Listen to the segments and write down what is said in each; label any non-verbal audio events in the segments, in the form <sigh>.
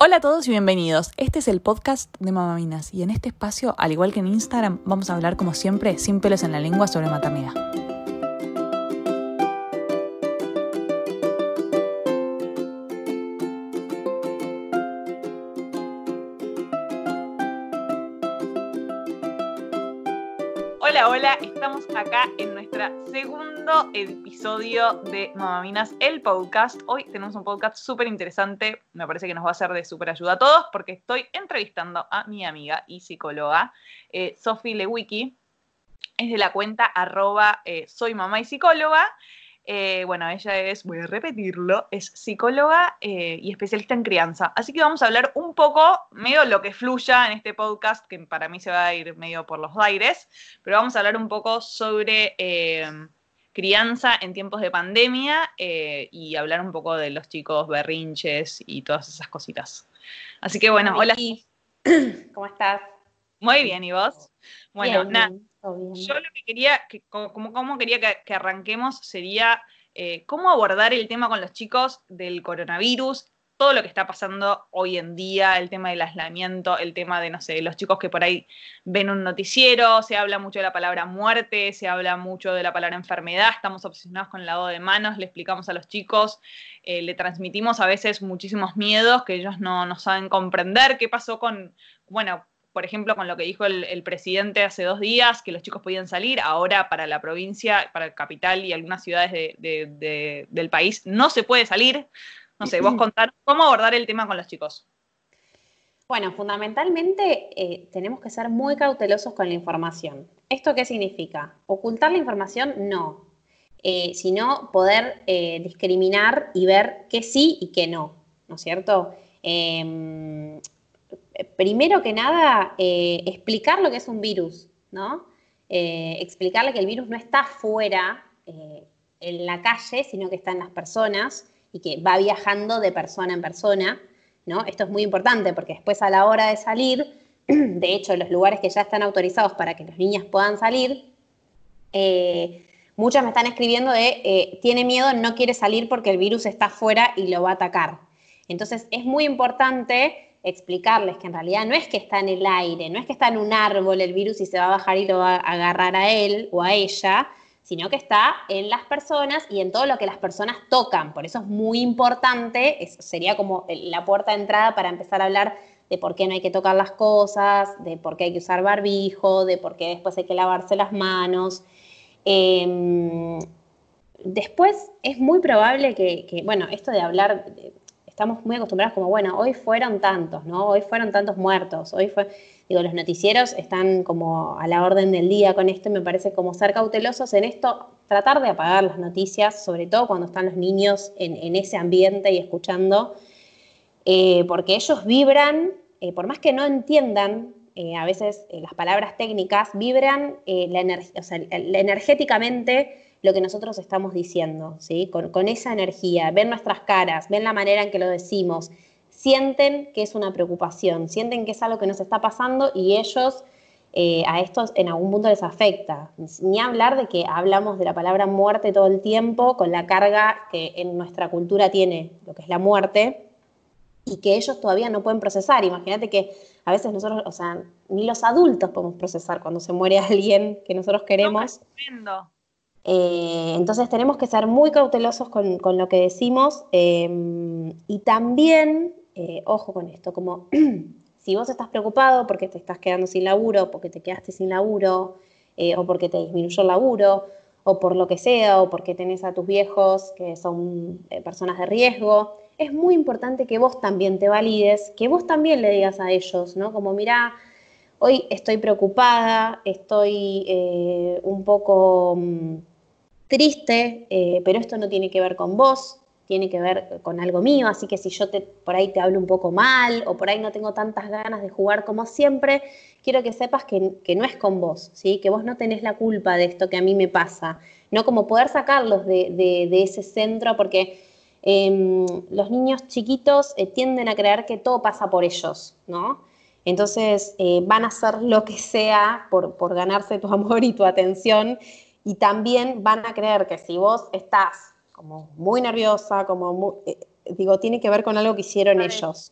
Hola a todos y bienvenidos. Este es el podcast de Mamaminas y en este espacio, al igual que en Instagram, vamos a hablar como siempre, sin pelos en la lengua, sobre maternidad. Acá en nuestro segundo episodio de Mamaminas, el podcast. Hoy tenemos un podcast súper interesante, me parece que nos va a ser de súper ayuda a todos porque estoy entrevistando a mi amiga y psicóloga, eh, Sophie Lewicki, es de la cuenta arroba eh, soy mamá y psicóloga. Eh, bueno, ella es, voy a repetirlo, es psicóloga eh, y especialista en crianza. Así que vamos a hablar un poco, medio lo que fluya en este podcast, que para mí se va a ir medio por los aires, pero vamos a hablar un poco sobre eh, crianza en tiempos de pandemia y hablar un poco de los chicos berrinches y todas esas cositas. Así que bueno, hola. ¿Cómo estás? Muy bien, ¿y vos? Bueno, nada. Yo lo que quería, que, como, como- quería que, que arranquemos sería eh, cómo abordar el tema con los chicos del coronavirus, todo lo que está pasando hoy en día, el tema del aislamiento, el tema de, no sé, los chicos que por ahí ven un noticiero, se habla mucho de la palabra muerte, se habla mucho de la palabra enfermedad, estamos obsesionados con el lavado de manos, le explicamos a los chicos, eh, le transmitimos a veces muchísimos miedos que ellos no, no saben comprender, qué pasó con, bueno, por ejemplo, con lo que dijo el, el presidente hace dos días, que los chicos podían salir, ahora para la provincia, para el capital y algunas ciudades de- de- de- del país no se puede salir. No sé, vos contar cómo abordar el tema con los chicos. Bueno, fundamentalmente eh, tenemos que ser muy cautelosos con la información. ¿Esto qué significa? Ocultar la información no, eh, sino poder eh, discriminar y ver qué sí y qué no, ¿no es cierto? Primero que nada, eh, explicar lo que es un virus, ¿no? Eh, explicarle que el virus no está fuera eh, en la calle, sino que está en las personas y que va viajando de persona en persona. ¿no? Esto es muy importante porque después a la hora de salir, <clears throat> de hecho, los lugares que ya están autorizados para que los niños puedan salir, muchas me están escribiendo de tiene miedo, no quiere salir porque el virus está afuera y lo va a atacar. Entonces es muy importante explicarles que en realidad no es que está en el aire, no es que está en un árbol el virus y se va a bajar y lo va a agarrar a él o a ella, sino que está en las personas y en todo lo que las personas tocan. Por eso es muy importante, sería como la puerta de entrada para empezar a hablar de por qué no hay que tocar las cosas, de por qué hay que usar barbijo, de por qué después hay que lavarse las manos. Em, después es muy probable que, bueno, esto de hablar, estamos muy acostumbrados como, bueno, hoy fueron tantos, ¿no? Hoy fueron tantos muertos, hoy fue, digo, los noticieros están como a la orden del día con esto y me parece como ser cautelosos en esto, tratar de apagar las noticias, sobre todo cuando están los niños en, ese ambiente y escuchando, eh, porque ellos vibran, eh, por más que no entiendan eh, a veces las palabras técnicas, vibran la ener- o sea, la- energéticamente lo que nosotros estamos diciendo, ¿sí? Con, con esa energía, ven nuestras caras, ven la manera en que lo decimos, sienten que es una preocupación, sienten que es algo que nos está pasando y ellos eh, a estos en algún punto les afecta. Ni hablar de que hablamos de la palabra muerte todo el tiempo con la carga que en nuestra cultura tiene lo que es la muerte y que ellos todavía no pueden procesar. Imagínate que a veces nosotros, o sea, ni los adultos podemos procesar cuando se muere <laughs> alguien que nosotros queremos. Tremendo. Eh, entonces tenemos que ser muy cautelosos con, lo que decimos eh, y también, eh, ojo con esto, como <clears throat> si vos estás preocupado porque te estás quedando sin laburo, porque te quedaste sin laburo, eh, o porque te disminuyó el laburo, o por lo que sea, o porque tenés a tus viejos que son personas de riesgo, es muy importante que vos también te valides, que vos también le digas a ellos, ¿no? Como, mirá, hoy estoy preocupada, estoy un poco mm, triste, eh, pero esto no tiene que ver con vos, tiene que ver con algo mío, así que si yo te, por ahí te hablo un poco mal o por ahí no tengo tantas ganas de jugar como siempre, quiero que sepas que, que no es con vos, ¿sí? que vos no tenés la culpa de esto que a mí me pasa, no como poder sacarlos de, de- ese centro porque em, los niños chiquitos eh, tienden a creer que todo pasa por ellos, ¿no? Entonces eh, van a hacer lo que sea por, por ganarse tu amor y tu atención y también van a creer que si vos estás como muy nerviosa, como muy, eh, digo, tiene que ver con algo que hicieron Vale. ellos.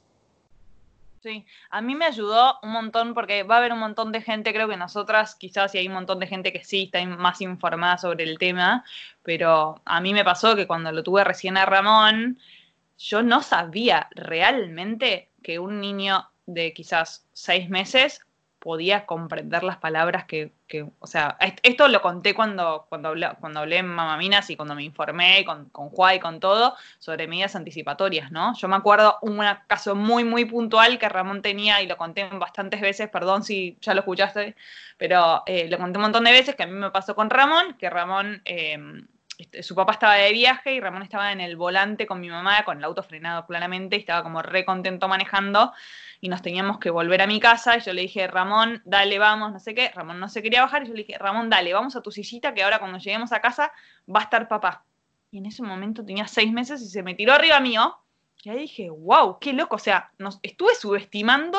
Sí, a mí me ayudó un montón porque va a haber un montón de gente, creo que nosotras quizás y hay un montón de gente que sí está más informada sobre el tema, pero a mí me pasó que cuando lo tuve recién a Ramón, yo no sabía realmente que un niño de quizás seis meses podía comprender las palabras que, o sea, esto lo conté cuando, cuando, hablé, cuando hablé en Mamaminas y cuando me informé con, con Juan y con todo sobre medidas anticipatorias, ¿no? Yo me acuerdo un caso muy, muy puntual que Ramón tenía y lo conté bastantes veces, perdón si ya lo escuchaste, pero eh, lo conté un montón de veces que a mí me pasó con Ramón, que Ramón... Eh, su papá estaba de viaje y Ramón estaba en el volante con mi mamá, con el auto frenado claramente, y estaba como re contento manejando y nos teníamos que volver a mi casa y yo le dije, Ramón, dale, vamos, no sé qué. Ramón no se quería bajar y yo le dije, Ramón, dale, vamos a tu sillita que ahora cuando lleguemos a casa va a estar papá. Y en ese momento tenía seis meses y se me tiró arriba mío. Y ahí dije, wow, qué loco. O sea, nos, estuve subestimando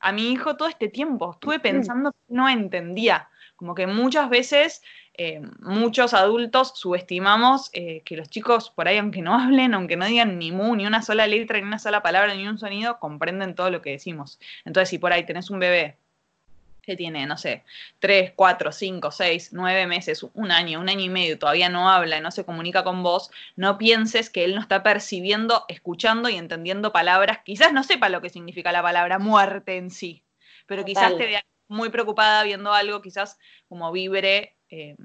a mi hijo todo este tiempo. Estuve pensando que no entendía. Como que muchas veces eh, muchos adultos subestimamos eh, que los chicos, por ahí, aunque no <laughs> hablen, aunque no digan ni mu, ni una sola letra, ni una sola palabra, ni un sonido, comprenden todo lo que decimos. Entonces, si por ahí tenés un bebé que tiene, no sé, 3, 4, 5, 6, 9 meses, un año, un año y medio, todavía no habla y no se comunica con vos, no pienses que él no está percibiendo, escuchando y entendiendo palabras. Quizás no sepa lo que significa la palabra muerte en sí, pero quizás te vea muy preocupada viendo algo, quizás como vibre eh,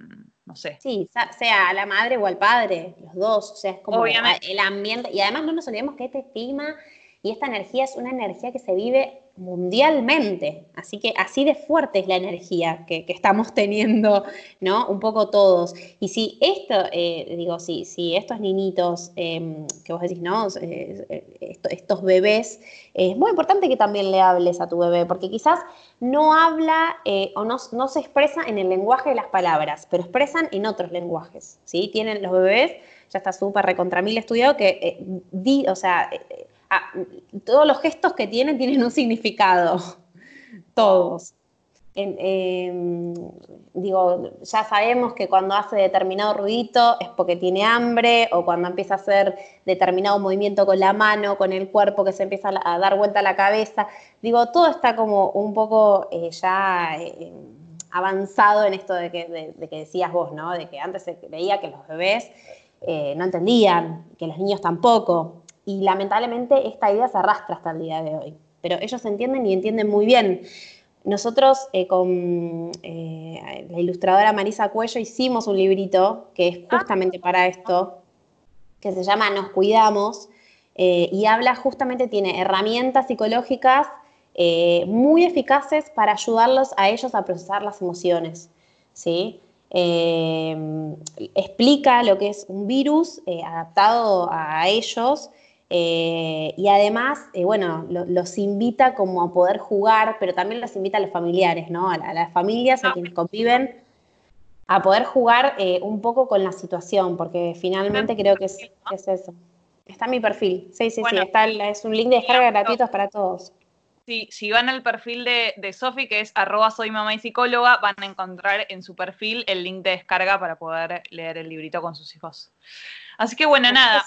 no sé. Sí, sea la madre o al padre, los dos, o sea, es como el ambiente, y además no nos olvidemos que este clima y esta energía es una energía que se vive mundialmente. Así que así de fuerte es la energía que, estamos teniendo, ¿no? Un poco todos. Y si esto, eh, digo, si, si estos niñitos em, que vos decís, ¿no? Eh, estos bebés, es muy importante que también le hables a tu bebé, porque quizás no habla eh, o no, no, se expresa en el lenguaje de las palabras, pero expresan en otros lenguajes, ¿sí? Tienen los bebés, ya está súper recontra mil estudiado, que, di, o sea, Todos los gestos que tienen tienen un significado, todos. Em, digo, ya sabemos que cuando hace determinado ruidito es porque tiene hambre o cuando empieza a hacer determinado movimiento con la mano, con el cuerpo, que se empieza a dar vuelta la cabeza. Digo, todo está como un poco eh, ya eh, avanzado en esto de que, de que, decías vos, ¿no? De que antes se veía que los bebés eh, no entendían, que los niños tampoco y lamentablemente esta idea se arrastra hasta el día de hoy. Pero ellos entienden y entienden muy bien. Nosotros eh, con eh, la ilustradora Marisa Cuello hicimos un librito que es justamente para esto, que se llama Nos Cuidamos, eh, y habla justamente, tiene herramientas psicológicas muy eficaces para ayudarlos a ellos a procesar las emociones. ¿sí? explica lo que es un virus adaptado a ellos eh, y además, eh, bueno, los invita como a poder jugar, pero también los invita a los familiares, ¿no? A, las familias, a quienes conviven, a poder jugar eh, un poco con la situación, porque finalmente creo que es, eso. Está en mi perfil, sí, sí, sí, está, es un link de descarga gratuitos para todos. Sí, si van al perfil de, de Sofi, que es arroba soy mamá y psicóloga, van a encontrar en su perfil el link de descarga para poder leer el librito con sus hijos. Así que bueno, nada.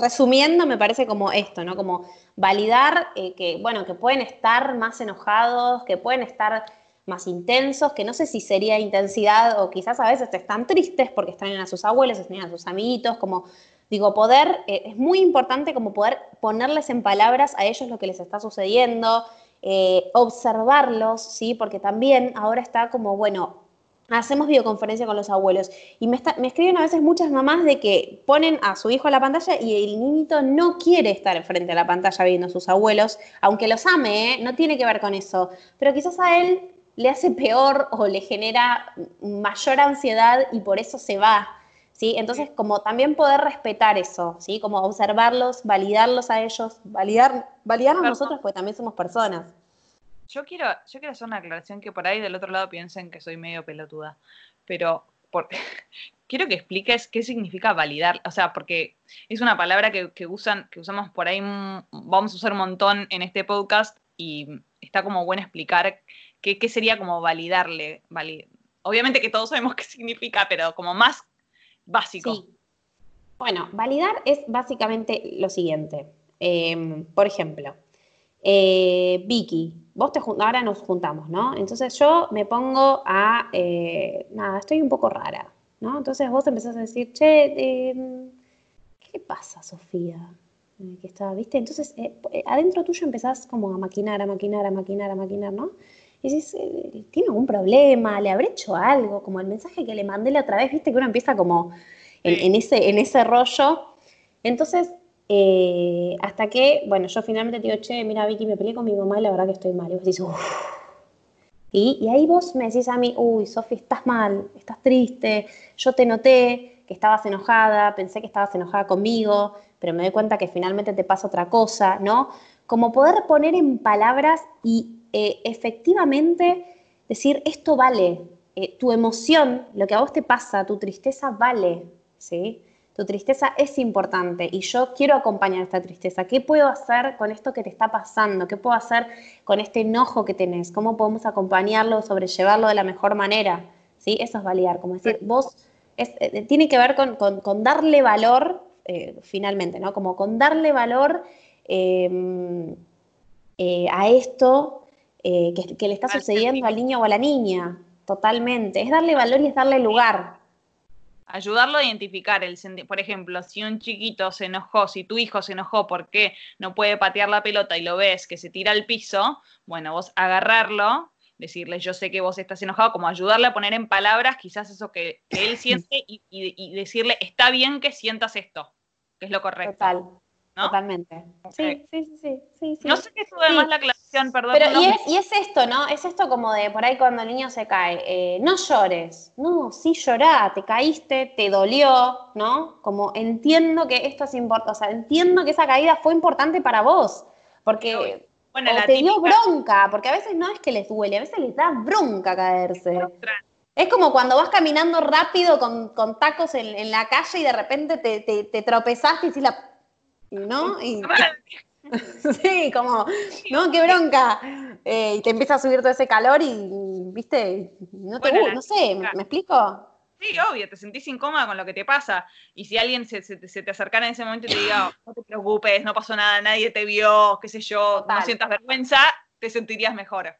Resumiendo, me parece como esto, ¿no? Como validar eh, que, bueno, que pueden estar más enojados, que pueden estar más intensos, que no sé si sería intensidad o quizás a veces están tristes porque extrañan a sus abuelos, extrañan a sus amiguitos, como digo, poder, eh, es muy importante como poder ponerles en palabras a ellos lo que les está sucediendo, eh, observarlos, ¿sí? Porque también ahora está como, bueno, hacemos videoconferencia con los abuelos. Y me, escriben a veces muchas mamás de que ponen a su hijo a la pantalla y el niñito no quiere estar frente a la pantalla viendo a sus abuelos, aunque los ame, ¿eh? no tiene que ver con eso. Pero quizás a él le hace peor o le genera mayor ansiedad y por eso se va. ¿Sí? Entonces, como también poder respetar eso, ¿sí? Como observarlos, validarlos a ellos, validar, validarnos nosotros, porque también somos personas. Yo quiero, yo quiero hacer una aclaración que por ahí del otro lado piensen que soy medio pelotuda, pero por, <laughs> quiero que expliques qué significa validar, o sea, porque es una palabra que, usan, que usamos por ahí, vamos a usar un montón en este podcast y está como bueno explicar qué, sería como validarle. Obviamente que todos sabemos <laughs> qué significa, pero como más básico. Sí. Bueno, validar es básicamente lo siguiente. Em, por ejemplo, eh, Vicky, vos te ahora nos juntamos, ¿no? Entonces yo me pongo a, eh, nada, estoy un poco rara, ¿no? Entonces vos empezás a decir, che, em, ¿qué pasa, Sofía? Eh, que está, ¿viste? Entonces, adentro tuyo empezás como a maquinar, a maquinar, a maquinar, a maquinar, ¿no? Y dices, ¿tiene algún problema? ¿Le habré hecho algo? Como el mensaje que le mandé la otra vez, ¿viste? Que uno empieza como en, ese, en ese rollo. Entonces, eh, hasta que, bueno, yo finalmente te digo, che, mira, Vicky, me peleé con mi mamá y la verdad que estoy mal. Y vos dices, uff. Y, ahí vos me decís a mí, uy, Sofi, estás mal, estás triste, yo te noté que estabas enojada, pensé que estabas enojada conmigo, pero me doy cuenta que finalmente te pasa otra cosa, ¿no? Como poder poner en palabras y eh, efectivamente decir, esto vale, eh, tu emoción, lo que a vos te pasa, tu tristeza vale, ¿sí? Tu tristeza es importante y yo quiero acompañar esta tristeza. ¿Qué puedo hacer con esto que te está pasando? ¿Qué puedo hacer con este enojo que tenés? ¿Cómo podemos acompañarlo, sobrellevarlo de la mejor manera? ¿Sí? Eso es validar, como decir, vos, eh, tiene que ver con, darle valor, eh, finalmente, ¿no? Como con darle valor em, eh, a esto que, que le está sucediendo al niño o a la niña, totalmente. Es darle valor y es darle lugar ayudarlo a identificar el por ejemplo, si un chiquito se enojó, si tu hijo se enojó porque no puede patear la pelota y lo ves que se tira al piso, bueno, vos agarrarlo, decirle yo sé que vos estás enojado, como ayudarle a poner en palabras quizás eso que, él <clears throat> siente y, decirle está bien que sientas esto, que es lo correcto. Total. Totalmente. Sí, sí, sí, sí, No sé qué estuve más la aclaración, perdón. Pero y, es, y, es, esto, ¿no? Es esto como de por ahí cuando el niño se cae. Eh, no llores. No, sí llorá, te caíste, te dolió, ¿no? Como entiendo que esto es importante, o sea, entiendo que esa caída fue importante para vos. Porque bueno, te dio bronca, porque a veces no es que les duele, a veces les da bronca caerse. Es como cuando vas caminando rápido con, tacos en, la calle y de repente te, te, te tropezaste y decís la ¿no? <laughs> sí, como, ¿no? ¡Qué bronca! Eh, y te empieza a subir todo ese calor y, ¿viste? No, te, no sé, ¿me, explico? Sí, obvio, te sentís incómoda con lo que te pasa. Y si alguien se, te acercara en ese momento y te diga, no te preocupes, no pasó nada, nadie te vio, qué sé yo, no sientas vergüenza, te sentirías mejor.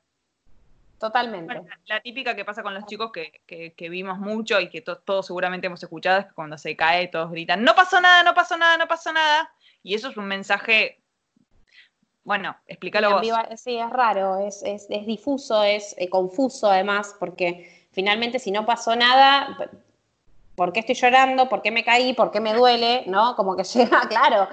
Totalmente. la, típica que pasa con los chicos que, vimos mucho y que todos seguramente hemos escuchado es que cuando se cae todos gritan, no pasó nada, no pasó nada, no pasó nada. Y eso es un mensaje, bueno, explícalo vos. Sí, es raro, es, difuso, es eh, confuso además, porque finalmente si no pasó nada, ¿por qué estoy llorando? ¿Por qué me caí? ¿Por qué me duele? ¿No? Como que <laughs> llega, claro,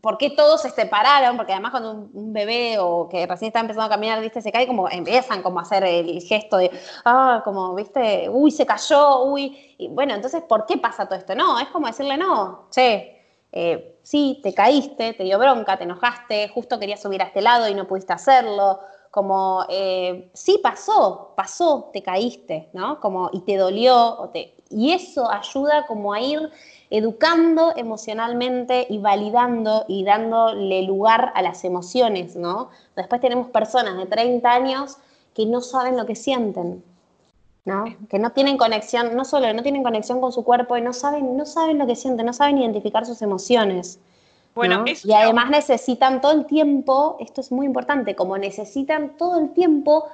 ¿por qué todos se separaron? Porque además cuando un, bebé o que recién está empezando a caminar, ¿viste? Se cae, como empiezan como a hacer el gesto de, ah, como, ¿viste? Uy, se cayó, uy. Y bueno, entonces, ¿por qué pasa todo esto? No, es como decirle, no, che, eh, sí, te caíste, te dio bronca, te enojaste, justo querías subir a este lado y no pudiste hacerlo, como, eh, sí pasó, pasó, te caíste, ¿no? Como, y te dolió, y eso ayuda como a ir educando emocionalmente y validando y dándole lugar a las emociones, ¿no? Después tenemos personas de 30 años que no saben lo que sienten, ¿no? Que no tienen conexión, no solo no tienen conexión con su cuerpo y no saben, no saben lo que sienten, no saben identificar sus emociones. Bueno, y además necesitan todo el tiempo, esto es muy importante, como necesitan todo el tiempo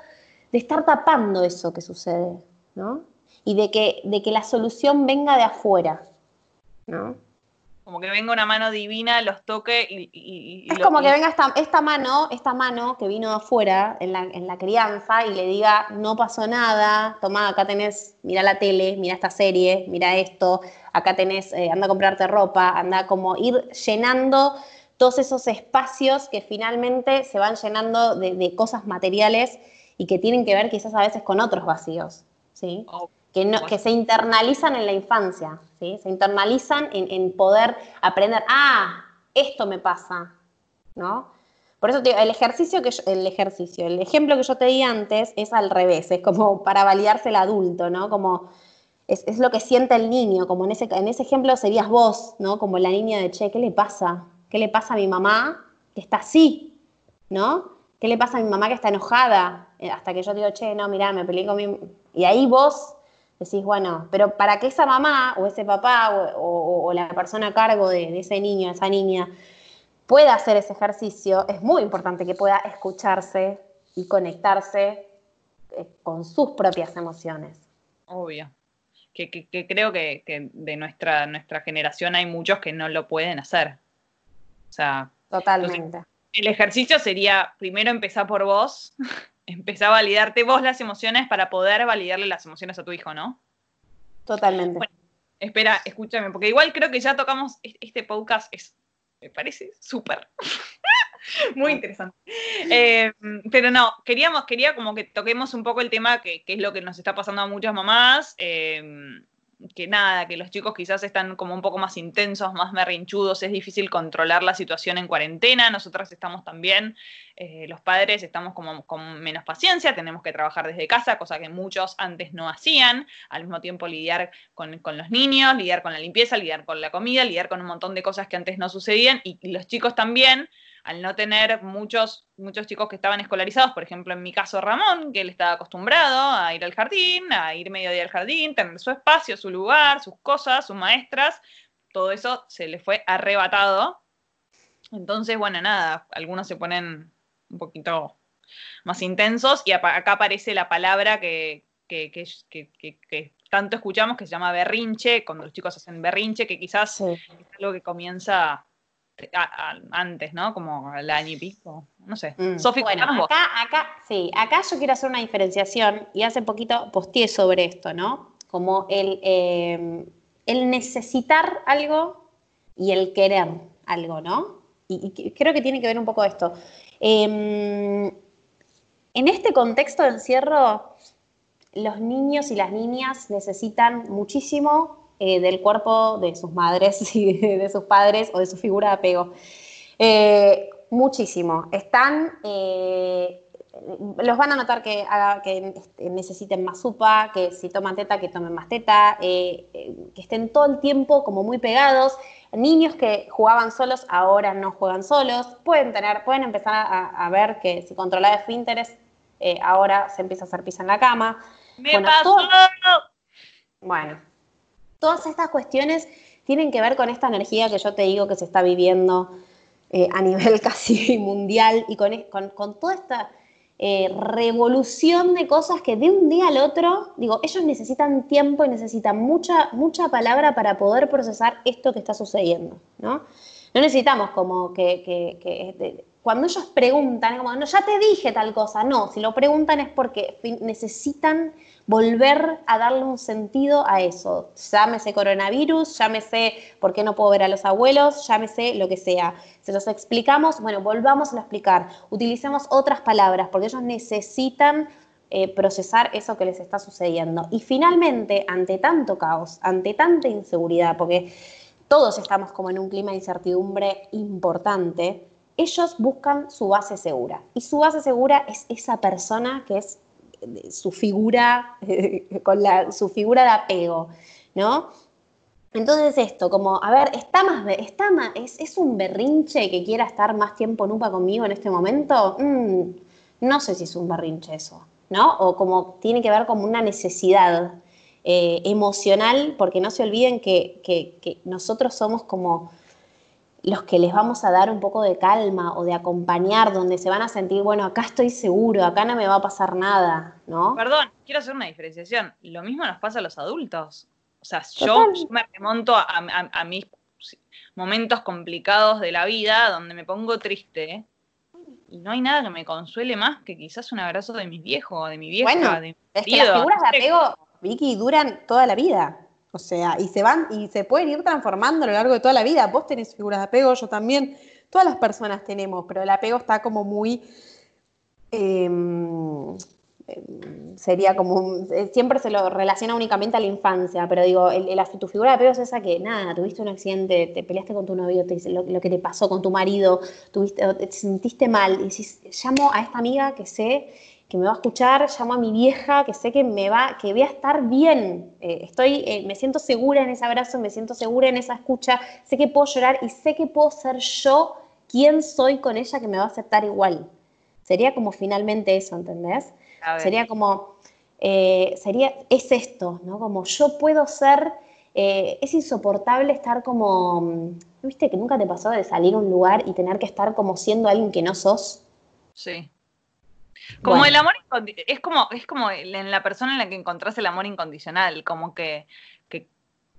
de estar tapando eso que sucede, ¿no? Y de que, de que la solución venga de afuera, ¿no? Como que venga una mano divina, los toque y... es como que venga esta, esta, mano, esta mano que vino de afuera en la, en la, crianza y le diga, no pasó nada, toma, acá tenés, mira la tele, mira esta serie, mira esto, acá tenés, eh, anda a comprarte ropa, anda como ir llenando todos esos espacios que finalmente se van llenando de, cosas materiales y que tienen que ver quizás a veces con otros vacíos, ¿sí? Oh que, no, que se internalizan en la infancia, ¿sí? se internalizan en, poder aprender, ah, esto me pasa, ¿no? Por eso te digo, el ejercicio que el ejercicio, el ejemplo que yo te di antes es al revés, es como para validarse el adulto, ¿no? Como es, es, lo que siente el niño, como en ese, en ese ejemplo serías vos, ¿no? Como la niña de, che, ¿qué le pasa? ¿Qué le pasa a mi mamá que está así? ¿No? ¿Qué le pasa a mi mamá que está enojada? Eh, hasta que yo digo, che, no, mirá, me peleé con mi... Y ahí vos decís, bueno, pero para que esa mamá o ese papá o, la persona a cargo de, ese niño, esa niña, pueda hacer ese ejercicio, es muy importante que pueda escucharse y conectarse eh, con sus propias emociones. Obvio. Que, creo que, de nuestra, nuestra generación hay muchos que no lo pueden hacer. O sea. Totalmente. el ejercicio sería primero empezar por vos, empezar a validarte vos las emociones para poder validarle las emociones a tu hijo, ¿no? Totalmente. Bueno, espera, escúchame, porque igual creo que ya tocamos este podcast, es, me parece súper. <laughs> Muy interesante. Eh, pero no, queríamos, quería como que toquemos un poco el tema que, es lo que nos está pasando a muchas mamás. Eh, que nada, que los chicos quizás están como un poco más intensos, más merrinchudos, es difícil controlar la situación en cuarentena, nosotras estamos también, eh, los padres estamos como con menos paciencia, tenemos que trabajar desde casa, cosa que muchos antes no hacían, al mismo tiempo lidiar con, los niños, lidiar con la limpieza, lidiar con la comida, lidiar con un montón de cosas que antes no sucedían y los chicos también al no tener muchos, muchos chicos que estaban escolarizados, por ejemplo en mi caso Ramón, que él estaba acostumbrado a ir al jardín, a ir medio día al jardín, tener su espacio, su lugar, sus cosas, sus maestras, todo eso se le fue arrebatado. Entonces, bueno, nada, algunos se ponen un poquito más intensos y acá aparece la palabra que, tanto escuchamos que se llama berrinche, cuando los chicos hacen berrinche, que quizás es algo que comienza antes, ¿no? Como el año y pico, no sé. Mm. bueno, acá, acá, sí, acá yo quiero hacer una diferenciación y hace poquito posteé sobre esto, ¿no? Como el, em, el necesitar algo y el querer algo, ¿no? Y, creo que tiene que ver un poco esto. Em, en este contexto de encierro, los niños y las niñas necesitan muchísimo eh, del cuerpo de sus madres <laughs> y de, sus padres o de su figura de apego. Eh, muchísimo. Están, eh, los van a notar que, que este, necesiten más supa, que si toman teta, que tomen más teta, que estén todo el tiempo como muy pegados. Niños que jugaban solos ahora no juegan solos. Pueden tener, pueden empezar a, ver que si controlaba esfínteres, ahora se empieza a hacer pis en la cama. ¡Me bueno, pasó! bueno, Todas estas cuestiones tienen que ver con esta energía que yo te digo que se está viviendo eh, a nivel <laughs> casi mundial y con, con, toda esta eh, revolución de cosas que de un día al otro, digo, ellos necesitan tiempo y necesitan mucha, mucha palabra para poder procesar esto que está sucediendo, ¿no? No necesitamos como que, que cuando ellos preguntan, como, no, ya te dije tal cosa, no, si lo preguntan es porque necesitan volver a darle un sentido a eso. Llámese coronavirus, llámese por qué no puedo ver a los abuelos, llámese lo que sea. Se los explicamos, bueno, volvamos a explicar. Utilicemos otras palabras porque ellos necesitan eh, procesar eso que les está sucediendo. Y finalmente, ante tanto caos, ante tanta inseguridad, porque todos estamos como en un clima de incertidumbre importante, ellos buscan su base segura. Y su base segura es esa persona que es su figura, <laughs> con la, su figura de apego, ¿no? Entonces esto, como, a ver, ¿está más, está es, un berrinche que quiera estar más tiempo nupa conmigo en este momento? Mm, no sé si es un berrinche eso, ¿no? O como tiene que ver como una necesidad eh, emocional, porque no se olviden que nosotros somos como los que les vamos a dar un poco de calma o de acompañar, donde se van a sentir, bueno, acá estoy seguro, acá no me va a pasar nada, ¿no? Perdón, quiero hacer una diferenciación. Lo mismo nos pasa a los adultos. O sea, yo me remonto a, mis momentos complicados de la vida, donde me pongo triste, y no hay nada que me consuele más que quizás un abrazo de mis viejos, de mi vieja, de mi es que las figuras de apego, Vicky, duran toda la vida. O sea, y se van y se pueden ir transformando a lo largo de toda la vida. Vos tenés figuras de apego, yo también. Todas las personas tenemos, pero el apego está como muy. Em, em, sería como. Eh, siempre se lo relaciona únicamente a la infancia, pero digo, el, tu figura de apego es esa que, nada, tuviste un accidente, te peleaste con tu novio, te, lo, lo que te pasó con tu marido, tuviste, te sentiste mal, y decís, llamo a esta amiga que sé que me va a escuchar, llamo a mi vieja, que sé que me va, que voy a estar bien. Eh, estoy, eh, me siento segura en ese abrazo, me siento segura en esa escucha, sé que puedo llorar y sé que puedo ser yo quien soy con ella que me va a aceptar igual. Sería como finalmente eso, ¿entendés? Sería como, eh, sería, es esto, ¿no? Como yo puedo ser es insoportable estar como, mm, ¿viste que nunca te pasó de salir a un lugar y tener que estar como siendo alguien que no sos? Sí. Como el amor es como, es como en la persona en la que encontrás el amor incondicional, como que, que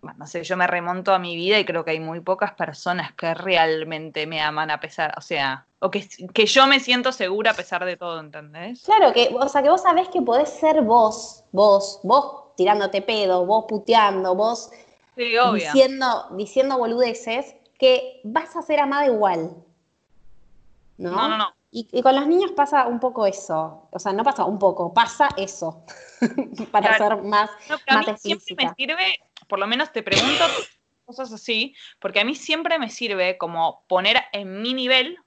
no sé, yo me remonto a mi vida y creo que hay muy pocas personas que realmente me aman a pesar, o sea, o que, que yo me siento segura a pesar de todo, ¿entendés? Claro, que, o sea, que vos sabés que podés ser vos, vos, vos tirándote pedo, vos puteando, vos diciendo, diciendo boludeces, que vas a ser amada igual. ¿No? No, no, no. Y, con los niños pasa un poco eso. O sea, no pasa un poco, pasa eso. <laughs> para ser más, no, a mí siempre me sirve, por lo menos te pregunto <coughs> cosas así, porque a mí siempre me sirve como poner en mi nivel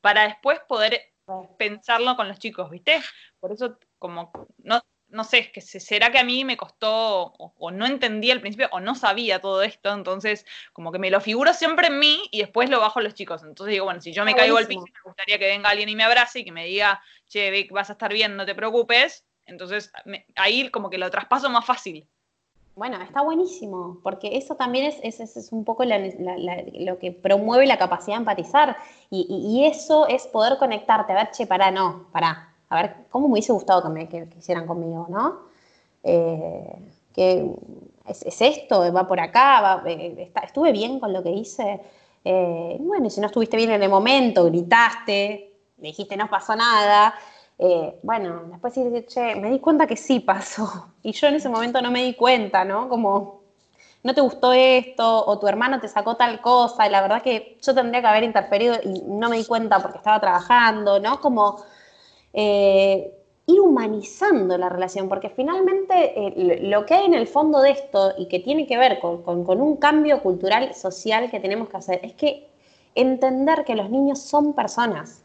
para después poder pensarlo con los chicos, ¿viste? Por eso, como, no, no sé, es que será que a mí me costó o, no entendía al principio o no sabía todo esto, entonces como que me lo figuro siempre en mí y después lo bajo a los chicos. Entonces digo, bueno, si yo me caigo al piso, me gustaría que venga alguien y me abrace y que me diga, che, Vic, vas a estar bien, no te preocupes. Entonces ahí como que lo traspaso más fácil. Bueno, está buenísimo, porque eso también es, es, un poco lo que promueve la capacidad de empatizar. Y, y, eso es poder conectarte. A ver, che, pará, no, pará a ver, ¿cómo me hubiese gustado que me que, hicieran conmigo, no? Eh, que es, esto, va por acá, eh, estuve bien con lo que hice. Eh, bueno, si no estuviste bien en el momento, gritaste, me dijiste no pasó nada. bueno, después sí, che, me di cuenta que sí pasó. <laughs> Y yo en ese momento no me di cuenta, ¿no? Como, no te gustó esto, o tu hermano te sacó tal cosa, y la verdad que yo tendría que haber interferido y no me di cuenta porque estaba trabajando, ¿no? Como eh, ir humanizando la relación, porque finalmente eh, lo que hay en el fondo de esto y que tiene que ver con, un cambio cultural, social que tenemos que hacer, es que entender que los niños son personas,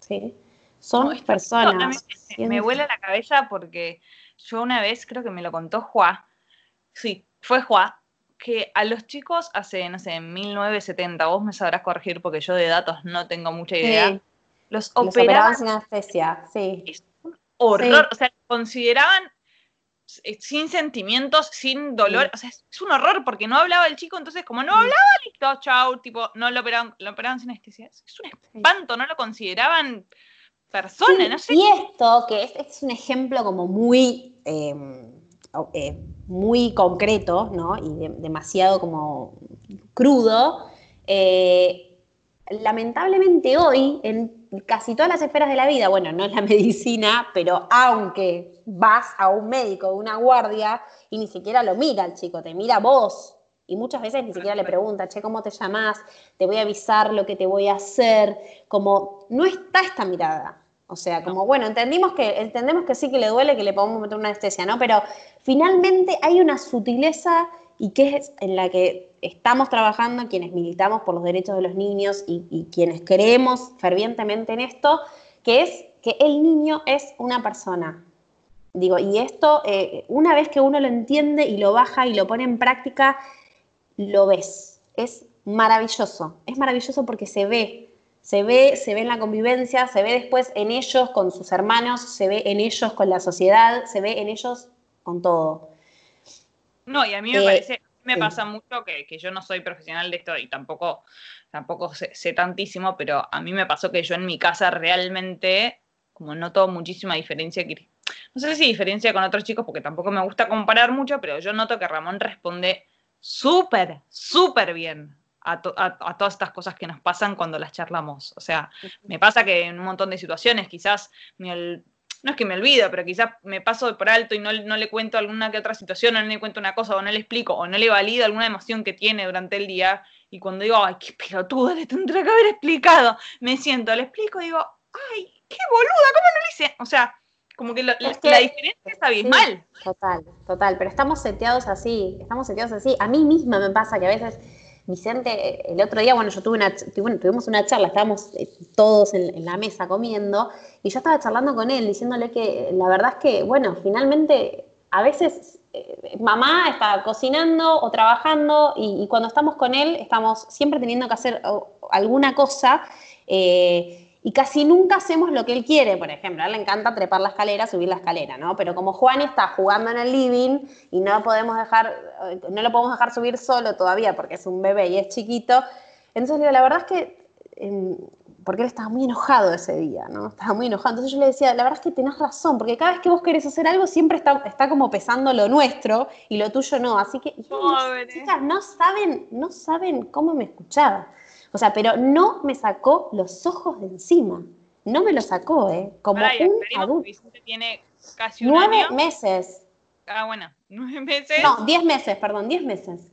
¿sí? Son personas. me, me, vuela la cabeza porque yo una vez creo que me lo contó Juan, sí, fue Juan, que a los chicos hace, no sé, en 1970, vos me sabrás corregir porque yo de datos no tengo mucha idea. Los, operaban, sin anestesia, sí. Es un horror, o sea, consideraban eh, sin sentimientos, sin dolor, o sea, es un horror porque no hablaba el chico, entonces como no hablaba, listo, chau, tipo, no lo operaban, lo operaban sin anestesia. Es un espanto, no lo consideraban persona, no sé. Y esto, que es, un ejemplo como muy, em, eh, muy concreto, ¿no? Y demasiado como crudo, eh, lamentablemente hoy, en casi todas las esferas de la vida, bueno, no en la <laughs> medicina, pero aunque vas a un médico, o una guardia, y ni siquiera lo mira el chico, te mira vos. Y muchas veces ni siquiera le pregunta, che, ¿cómo te llamas? Te voy a avisar lo que te voy a hacer. Como no está esta mirada. O sea, como, bueno, entendimos que, entendemos que sí que le duele, que le podemos meter una anestesia, ¿no? Pero finalmente hay una sutileza y que es en la que estamos trabajando, quienes militamos por los derechos de los niños y, quienes creemos fervientemente en esto, que es que el niño es una persona. Digo, y esto, eh, una vez que uno lo entiende y lo baja y lo pone en práctica, lo ves. Es maravilloso. Es maravilloso porque se ve. Se ve, se ve en la convivencia, se ve después en ellos con sus hermanos, se ve en ellos con la sociedad, se ve en ellos con todo. No, y a mí me eh, parece, me pasa mucho que, yo no soy profesional de esto y tampoco, tampoco sé, tantísimo, pero a mí me pasó que yo en mi casa realmente, como noto muchísima diferencia, no sé si diferencia con otros chicos, porque tampoco me gusta comparar mucho, pero yo noto que Ramón responde súper, súper bien a, a, todas estas cosas que nos pasan cuando las charlamos. O sea, me pasa que en un montón de situaciones quizás me, no es que me olvido, pero quizás me paso por alto y no, le cuento alguna que otra situación, o no le cuento una cosa, o no le explico, o no le valido alguna emoción que tiene durante el día. Y cuando digo, ay, qué pelotudo, le tendría que haber explicado, me siento, le explico y digo, ay, qué boluda, ¿cómo no lo hice? O sea, como que, la diferencia es abismal. total, total, pero estamos seteados así, estamos seteados así. A mí misma me pasa que a veces Vicente, el otro día, bueno, yo tuve una, tuvimos una charla, estábamos eh, todos en, la mesa comiendo, y yo estaba charlando con él, diciéndole que la verdad es que, bueno, finalmente a veces eh, mamá está cocinando o trabajando, y, cuando estamos con él estamos siempre teniendo que hacer alguna cosa. Eh, y casi nunca hacemos lo que él quiere, por ejemplo. A él le encanta trepar la escalera, subir la escalera, ¿no? Pero como Juan está jugando en el living y no podemos dejar, no lo podemos dejar subir solo todavía porque es un bebé y es chiquito, entonces le digo, la verdad es que, em, porque él estaba muy enojado ese día, ¿no? Estaba muy enojado. Entonces yo le decía, la verdad es que tenés razón, porque cada vez que vos querés hacer algo siempre está, está como pesando lo nuestro y lo tuyo no. Así que, chicas, no saben, no saben cómo me escuchaba. O sea, pero no me sacó los ojos de encima. No me lo sacó, ¿eh? Como un adulto. Vicente tiene casi un Nueve meses. Ah, bueno, <laughs> nueve meses. No, diez meses, perdón, diez meses.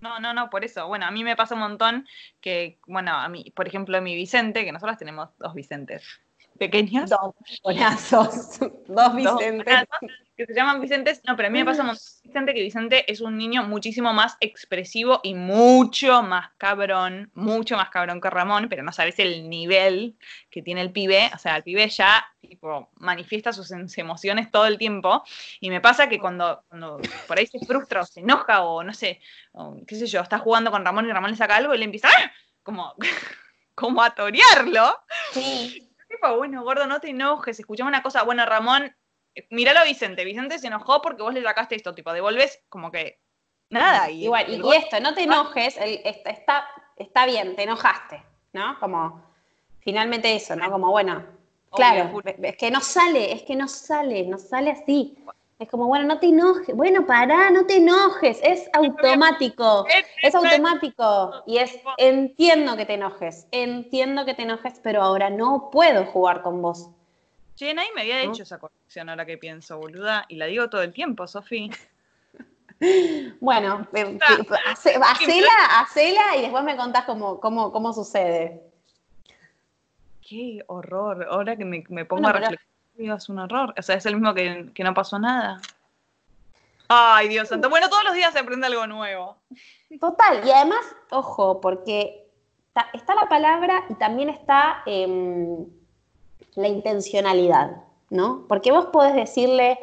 No, no, no, por eso. Bueno, a mí me pasa un montón que, bueno, a mí, por ejemplo, mi Vicente, que nosotros tenemos dos Vicentes pequeños. Dos bonazos, <laughs> dos Vicentes que se llaman Vicentes. No, pero a mí me pasa un Vicente que Vicente es un niño muchísimo más expresivo y mucho más cabrón, mucho más cabrón que Ramón, pero no sabes el nivel que tiene el pibe. O sea, el pibe ya tipo, manifiesta sus emociones todo el tiempo. Y me pasa que cuando, por ahí se frustra o se enoja o no sé, qué sé yo, está jugando con Ramón y Ramón le saca algo y le empieza ¡ah! como, <laughs> como a torearlo. Sí. Tipo, bueno, gordo, no te enojes, escuchamos una cosa, bueno, Ramón míralo a Vicente, Vicente se enojó porque vos le sacaste esto, tipo, devolves como que nada. Y, Igual, y, esto, no te enojes, está, está bien, te enojaste, ¿no? Como, finalmente eso, ¿no? Como, bueno, claro, es que no sale, es que no sale, no sale así. Es como, bueno, no te enojes, bueno, pará, no te enojes, es automático, es automático. Y es, entiendo que te enojes, entiendo que te enojes, pero ahora no puedo jugar con vos. Che, nadie me había hecho esa corrección ahora que pienso, boluda, y la digo todo el tiempo, Sofi. <laughs> Bueno, eh, hacela, hacela y después me contás cómo, cómo, cómo sucede. Qué horror. Ahora que me, pongo a reflexionar, es un horror. O sea, es el mismo que, que, no pasó nada. Ay, Dios santo. Bueno, todos los días se aprende algo nuevo. Total. Y además, ojo, porque está, la palabra y también está em, la intencionalidad, ¿no? Porque vos podés decirle,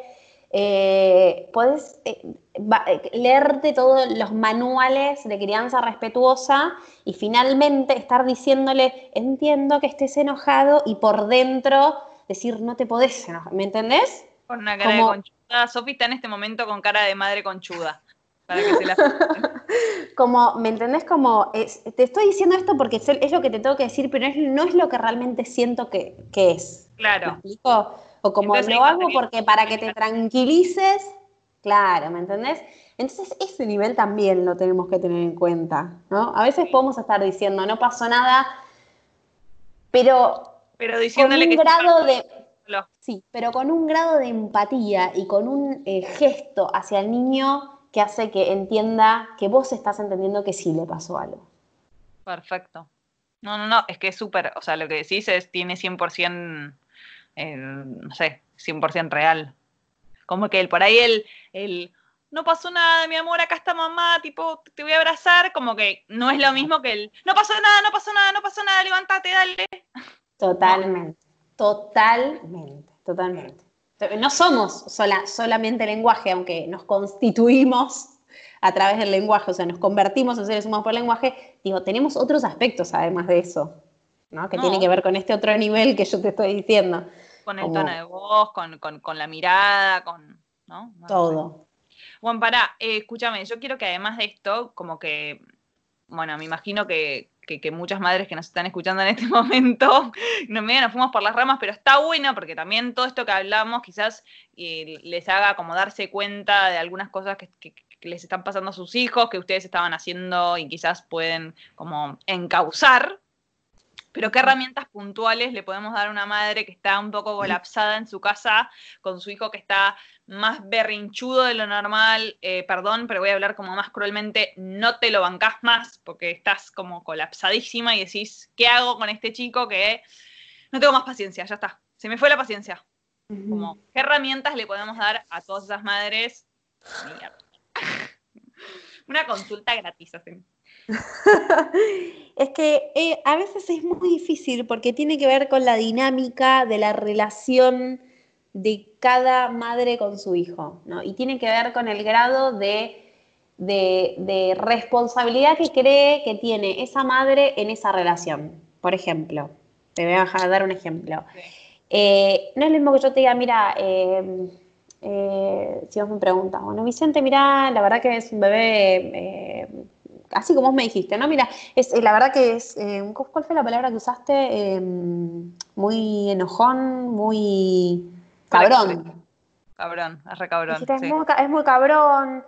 eh, podés eh, eh, leerte todos los manuales de crianza respetuosa y finalmente estar diciéndole, entiendo que estés enojado y por dentro decir, no te podés enojar, ¿me entendés? Con una cara de conchuda. Sofi está en este momento con cara de madre conchuda. Para que se la... <laughs> como, ¿me entendés? Como, te estoy diciendo esto porque es, lo que te tengo que decir, pero no es lo que realmente siento que, es. Claro. ¿Me explico? O como lo hago porque para que te tranquilices, claro, ¿me entendés? Entonces ese nivel también lo tenemos que tener en cuenta, ¿no? A veces podemos estar diciendo, no pasó nada, pero, pero diciéndole con un grado de... Sí, pero con un grado de empatía y con un eh, gesto hacia el niño que hace que entienda que vos estás entendiendo que sí le pasó algo. Perfecto. No, no, no, es que es súper, o sea, lo que decís es, tiene 100%, eh, no sé, 100% real. Como que el, por ahí el, el, no pasó nada, mi amor, acá está mamá, tipo, te voy a abrazar, como que no es lo mismo que el, no pasó nada, no pasó nada, no pasó nada, levántate, dale. Totalmente, totalmente, totalmente. No somos sola, solamente lenguaje, aunque nos constituimos a través del lenguaje, o sea, nos convertimos en seres humanos por lenguaje, digo, tenemos otros aspectos además de eso, ¿no? Que tiene que ver con este otro nivel que yo te estoy diciendo. Con el tono de voz, con, la mirada, con... ¿no? Todo. Juan, pará, eh, escúchame, yo quiero que además de esto, como que, bueno, me imagino que, que, muchas madres que nos están escuchando en este <laughs> momento, no me nos fuimos por las ramas, pero está bueno porque también todo esto que hablamos quizás eh, les haga como darse cuenta de algunas cosas que, que, les están pasando a sus hijos, que ustedes estaban haciendo y quizás pueden como encauzar pero ¿qué herramientas puntuales le podemos dar a una madre que está un poco colapsada en su casa con su hijo que está más berrinchudo de lo normal? Eh, perdón, pero voy a hablar como más cruelmente, no te lo bancás más porque estás como colapsadísima y decís, ¿qué hago con este chico que no tengo más paciencia? Ya está, se me fue la paciencia. Como, ¿qué herramientas le podemos dar a todas esas madres? <laughs> Una consulta gratis, así. <laughs> es que eh, a veces es muy difícil porque tiene que ver con la dinámica de la relación de cada madre con su hijo, ¿no? Y tiene que ver con el grado de, de, responsabilidad que cree que tiene esa madre en esa relación. Por ejemplo, te voy a dar un ejemplo. Eh, no es lo mismo que yo te diga, mira, eh, eh, si vos me preguntas, bueno, Vicente, mira, la verdad que es un bebé, así como vos me dijiste, ¿no? Mira, es, la verdad que es, ¿cuál fue la palabra que usaste? muy enojón, muy cabrón. Cabrón, es re cabrón. es, muy, cabrón.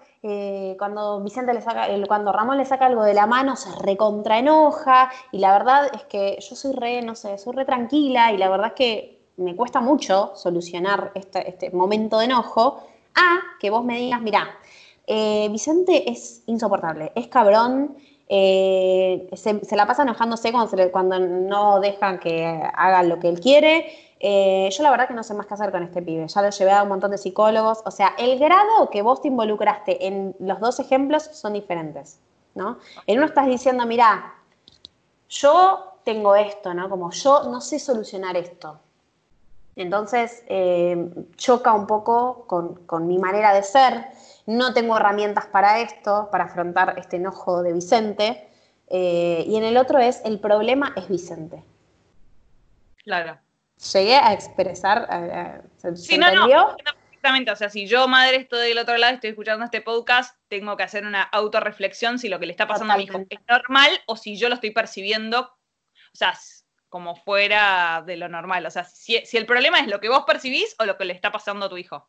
cuando Vicente le saca, cuando Ramón le saca algo de la mano, se recontraenoja. Y la verdad es que yo soy re, no sé, soy re tranquila. Y la verdad es que me cuesta mucho solucionar este, este, momento de enojo, a que vos me digas, mira, eh, Vicente es insoportable, es cabrón, eh, se, la pasa enojándose cuando, no dejan que haga lo que él quiere. Eh, yo la verdad que no sé más qué hacer con este pibe, ya lo llevé a un montón de psicólogos, o sea, el grado que vos te involucraste en los dos ejemplos son diferentes, ¿no? En uno estás diciendo, mira, yo tengo esto, ¿no? Como yo no sé solucionar esto, entonces, eh, choca un poco con, mi manera de ser. No tengo herramientas para esto, para afrontar este enojo de Vicente. Eh, y en el otro es, el problema es Vicente. Claro. Llegué a expresar, ¿se, sí, no, no, Exactamente, o sea, si yo, madre, estoy del otro lado, estoy escuchando este podcast, tengo que hacer una autorreflexión si lo que le está pasando a mi hijo es normal o si yo lo estoy percibiendo, o sea, como fuera de lo normal. O sea, si, el problema es lo que vos percibís o lo que le está pasando a tu hijo.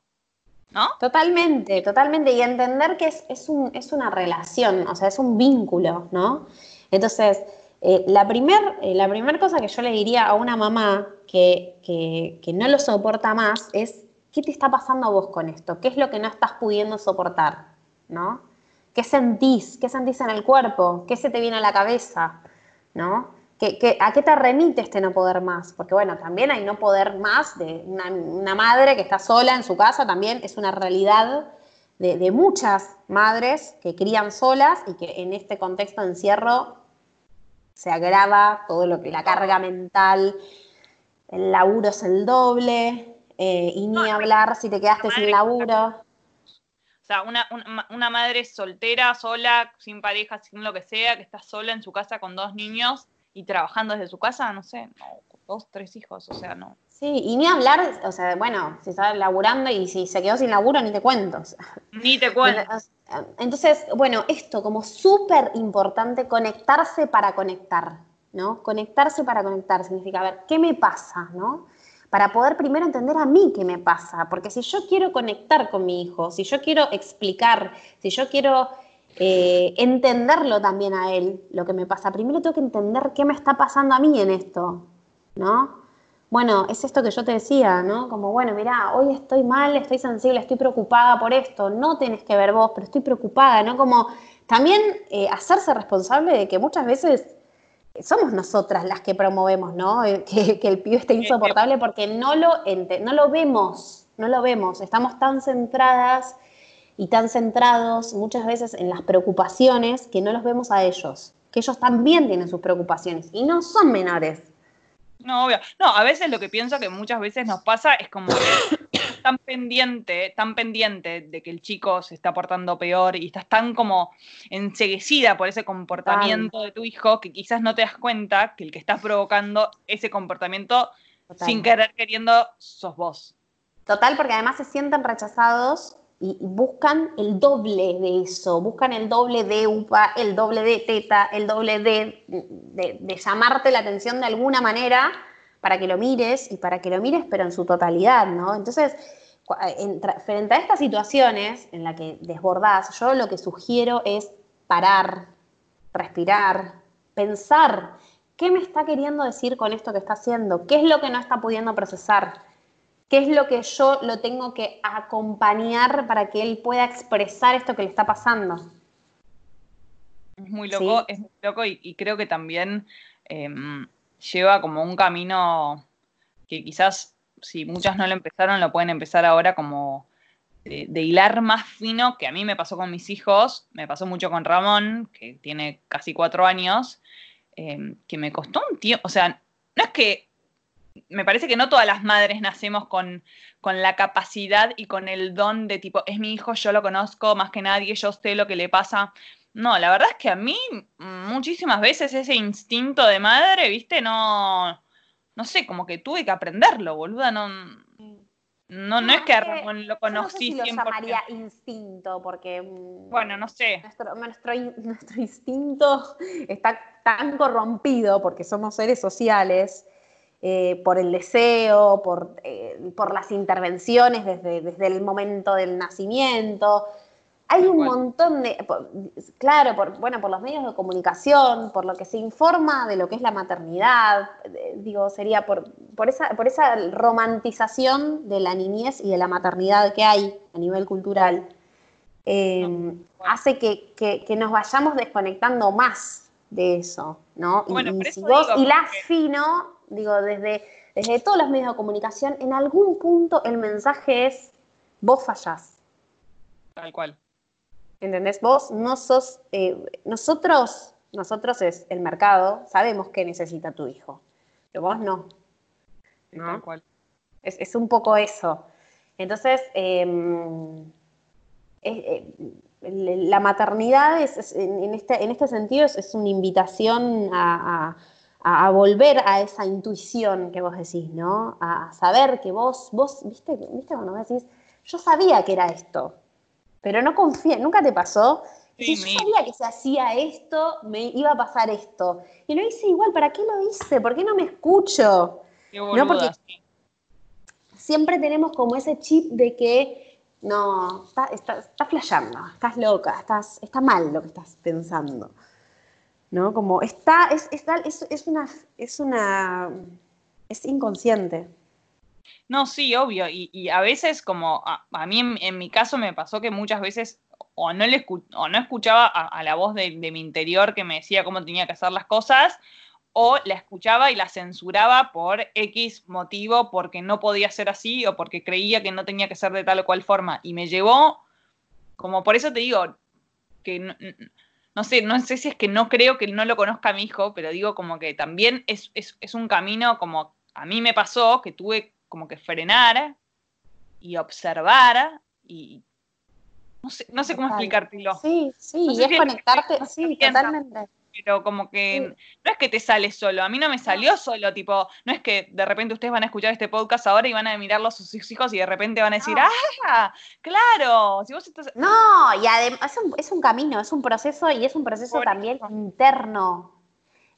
¿No? Totalmente, totalmente. Y entender que es, es, un, es una relación, o sea, es un vínculo, ¿no? Entonces, eh, la primera eh, cosa que yo le diría a una mamá que, que, que no lo soporta más es, ¿qué te está pasando a vos con esto? ¿Qué es lo que no estás pudiendo soportar? ¿No? ¿Qué sentís? ¿Qué sentís en el cuerpo? ¿Qué se te viene a la cabeza? ¿No? A qué te remite este no poder más? Porque bueno, también hay no poder más de una, madre que está sola en su casa, también es una realidad de, muchas madres que crían solas y que en este contexto de encierro se agrava todo lo que la carga mental, el laburo es el doble, eh, y ni hablar si te quedaste sin laburo. O sea, una, una, madre soltera, sola, sin pareja, sin lo que sea, que está sola en su casa con dos niños, y trabajando desde su casa, no sé, dos, tres hijos, o sea, no. Sí, y ni hablar, o sea, bueno, si está laburando y si se quedó sin laburo, ni te cuento. <laughs> Ni te cuento. Entonces, bueno, esto como súper importante, conectarse para conectar, ¿no? Conectarse para conectar significa, a ver, ¿qué me pasa, no? Para poder primero entender a mí qué me pasa, porque si yo quiero conectar con mi hijo, si yo quiero explicar, si yo quiero eh, entenderlo también a él, lo que me pasa. Primero tengo que entender qué me está pasando a mí en esto, ¿no? Bueno, es esto que yo te decía, ¿no? Como, bueno, mira, hoy estoy mal, estoy sensible, estoy preocupada por esto, no tenés que ver vos, pero estoy preocupada, ¿no? Como también eh, hacerse responsable de que muchas veces somos nosotras las que promovemos, ¿no? Eh, que, el pibe esté insoportable porque no lo, no lo vemos, no lo vemos, estamos tan centradas y tan centrados muchas veces en las preocupaciones que no los vemos a ellos, que ellos también tienen sus preocupaciones y no son menores. No, obvio. No, a veces lo que pienso que muchas veces nos pasa es como que <coughs> tan pendiente, tan pendiente de que el chico se está portando peor y estás tan como enseguecida por ese comportamiento de tu hijo que quizás no te das cuenta que el que estás provocando ese comportamiento sin querer queriendo sos vos. Total, porque además se sienten rechazados y, buscan el doble de eso, buscan el doble de upa, el doble de teta, el doble de, de, llamarte la atención de alguna manera para que lo mires y para que lo mires pero en su totalidad, ¿no? Entonces, frente a estas situaciones en las que desbordás, yo lo que sugiero es parar, respirar, pensar qué me está queriendo decir con esto que está haciendo, qué es lo que no está pudiendo procesar ¿Qué es lo que yo lo tengo que acompañar para que él pueda expresar esto que le está pasando? Es muy loco, es muy loco y, creo que también em, lleva como un camino que quizás si muchas no lo empezaron, lo pueden empezar ahora como de, hilar más fino, que a mí me pasó con mis hijos, me pasó mucho con Ramón, que tiene casi cuatro años, em, que me costó un tiempo, o sea, no es que me parece que no todas las madres nacemos con, la capacidad y con el don de tipo, es mi hijo, yo lo conozco más que nadie, yo sé lo que le pasa. No, la verdad es que a mí muchísimas veces ese instinto de madre, viste, no, no sé, como que tuve que aprenderlo, boluda, no... No, no, es que lo conocí yo no sé si lo llamaría instinto, porque. Mm, bueno, no sé. Nuestro, nuestro, <laughs> nuestro, instinto está tan corrompido porque somos seres sociales eh, por el deseo, por, eh, por las intervenciones desde, desde, el momento del nacimiento. Hay un montón de, claro, por, bueno, por los medios de comunicación, por lo que se informa de lo que es la maternidad, digo, sería por, por, esa, por esa romantización de la niñez y de la maternidad que hay a nivel cultural, eh, hace que, que, nos vayamos desconectando más de eso, ¿no? y, si vos hilás fino, digo, desde, desde todos los medios de comunicación, en algún punto el mensaje es, vos fallás. Tal cual. ¿Entendés? Vos no sos, eh, nosotros, nosotros es el mercado, sabemos qué necesita tu hijo, pero vos no. Tal cual. Es, un poco eso. Entonces, em, eh, la maternidad es, en, este, en este sentido es, una invitación a, a, volver a esa intuición que vos decís, ¿no? A saber que vos, vos, viste, viste cuando vos decís, yo sabía que era esto, pero no confía, nunca te pasó. si yo sabía que se hacía esto, me iba a pasar esto. Y lo hice igual, ¿para qué lo hice? ¿Por qué no me escucho? no, porque siempre tenemos como ese chip de que no, estás está, está flasheando, estás loca, estás, está mal lo que estás pensando. ¿No? Como está, es, es, es, una, es una, es inconsciente. No, sí, obvio, y, a veces como, a, mí en, mi caso me pasó que muchas veces o no, le o no escuchaba a, la voz de, mi interior que me decía cómo tenía que hacer las cosas, o la escuchaba y la censuraba por X motivo, porque no podía ser así o porque creía que no tenía que ser de tal o cual forma. Y me llevó, como por eso te digo, que sé, no sé si es que no creo que no lo conozca mi hijo, pero digo como que también es, un camino como a mí me pasó, que tuve como que frenar y observar y no sé, no sé cómo explicártelo. Sí, sí, y es conectarte, sí, totalmente pero como que no es que te sale solo, a mí no me salió solo, tipo, no es que de repente ustedes van a escuchar este podcast ahora y van a mirarlo a sus hijos y de repente van a decir, ah, claro, si vos estás... No, y además es un, es un camino, es un proceso y es un proceso también interno.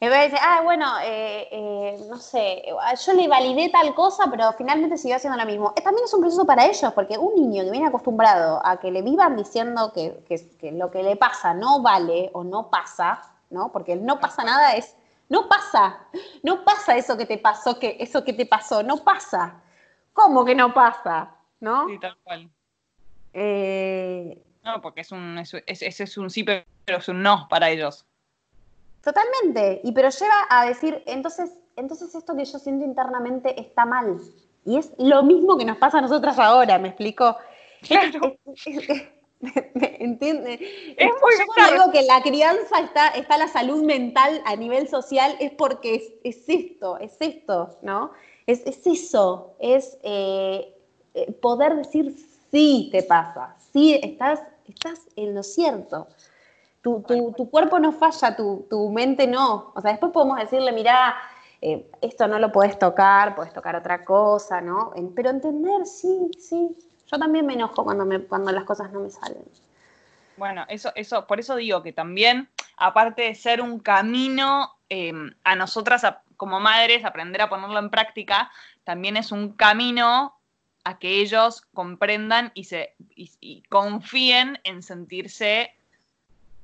Y vez decir, ah, bueno, eh, eh, no sé, yo le validé tal cosa, pero finalmente siguió haciendo lo mismo. Eh, también es un proceso para ellos, porque un niño que viene acostumbrado a que le vivan diciendo que, que lo que le pasa no vale o no pasa, ¿no? Porque no pasa nada es, no pasa, no pasa eso que te pasó, que eso que te pasó, no pasa. ¿Cómo que no pasa? ¿No? Sí, tal cual. Eh, no, porque es un, ese es, un sí, pero es un no para ellos. Totalmente, y pero lleva a decir, entonces, entonces esto que yo siento internamente está mal. Y es lo mismo que nos pasa a nosotras ahora, ¿me explico? <laughs> Es muy Yo digo que la crianza está, está la salud mental a nivel social, es porque es, esto, es esto, ¿no? Es, eso, es eh, eh, poder decir sí te pasa, sí estás, estás en lo cierto. Tu, cuerpo no falla, tu, mente no. O sea, después podemos decirle, mira, eh, esto no lo puedes tocar, puedes tocar otra cosa, ¿no? Pero entender, sí, sí, yo también me enojo cuando, me, cuando las cosas no me salen. Bueno, eso, eso, por eso digo que también, aparte de ser un camino em, a nosotras como madres, aprender a ponerlo en práctica, también es un camino a que ellos comprendan y, se, confíen en sentirse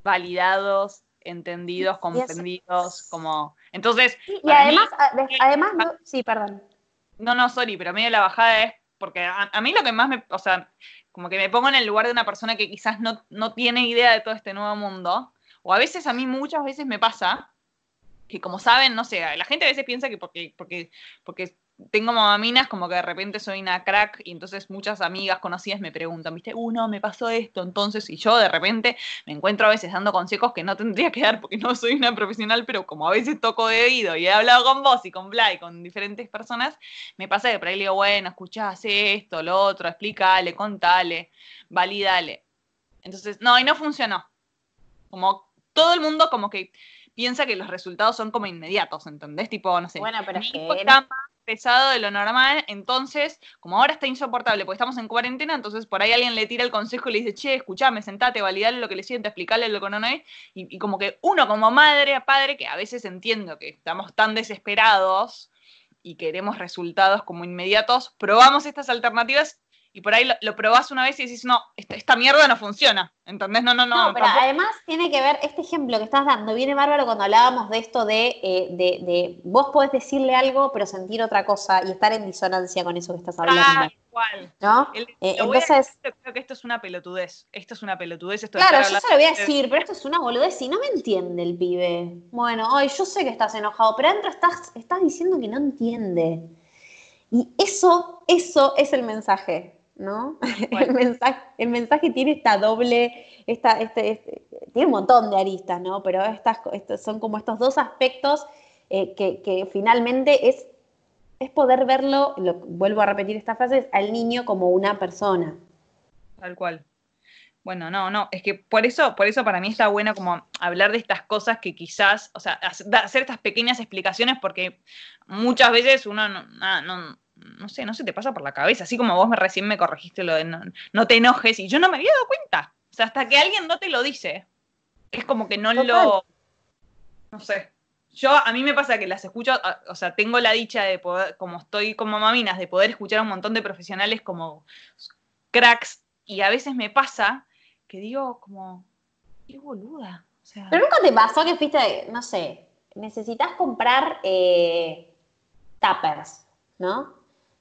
validados, entendidos, comprendidos, como... Entonces... y además, además, sí, perdón. No, no, sorry, pero medio la bajada es porque a, mí lo que más me, o sea, como que me pongo en el lugar de una persona que quizás no, no tiene idea de todo este nuevo mundo, o a veces a mí muchas veces me pasa que como saben, no sé, la gente a veces piensa que porque, porque, porque tengo mamaminas como que de repente soy una crack y entonces muchas amigas conocidas me preguntan, viste, uh, no, me pasó esto, entonces, y yo de repente me encuentro a veces dando consejos que no tendría que dar porque no soy una profesional, pero como a veces toco de oído y he hablado con vos y con Bla y con diferentes personas, me pasa que por ahí le digo, bueno, escuchá, hace esto, lo otro, explícale, contale, validale. Entonces, no, y no funcionó. Como todo el mundo como que piensa que los resultados son como inmediatos, ¿entendés? Tipo, no sé, Bueno, pero es que más pesado de lo normal, entonces, como ahora está insoportable porque estamos en cuarentena, entonces por ahí alguien le tira el consejo y le dice, che, escuchame, sentate, validale lo que le siente, explicarle lo que no es, y, y como que uno como madre, padre, que a veces entiendo que estamos tan desesperados y queremos resultados como inmediatos, probamos estas alternativas y por ahí lo, lo probás una vez y decís, no, esta, esta mierda no funciona, ¿entendés? No, no, no. No, pero tampoco- además tiene que ver, este ejemplo que estás dando, viene bárbaro cuando hablábamos de esto de, eh, de, de vos podés decirle algo, pero sentir otra cosa y estar en disonancia con eso que estás hablando. Tal cual. ¿No? El- Eh, entonces, decir, creo que esto es una pelotudez. Esto es una pelotudez. Esto claro, yo se lo voy a de- decir, pero esto es una boludez y no me entiende el pibe. Bueno, ay, yo sé que estás enojado, pero adentro estás, estás diciendo que no entiende. Y eso, eso es el mensaje, ¿no? <laughs> El mensaje, el mensaje tiene esta doble, esta, este, este- tiene un montón de aristas, ¿no? Pero estas, estos son como estos dos aspectos eh, que, que finalmente es, es poder verlo, lo, vuelvo a repetir esta frase, al niño como una persona. Tal cual. Bueno, no, no, es que por eso, por eso para mí está bueno como hablar de estas cosas que quizás, o sea, hacer estas pequeñas explicaciones porque muchas veces uno no, nada, no, no sé, no se te pasa por la cabeza, así como vos me recién me corregiste lo de no, no te enojes y yo no me había dado cuenta. O sea, hasta que alguien no te lo dice, es como que no Total. lo, no sé. Yo, a mí me pasa que las escucho, a- o sea, tengo la dicha de poder, como estoy como maminas, de poder escuchar a un montón de profesionales como cracks y a veces me pasa que digo como, qué boluda. O sea, Pero nunca te pasó que fuiste, no sé, necesitas comprar eh, tuppers, ¿no?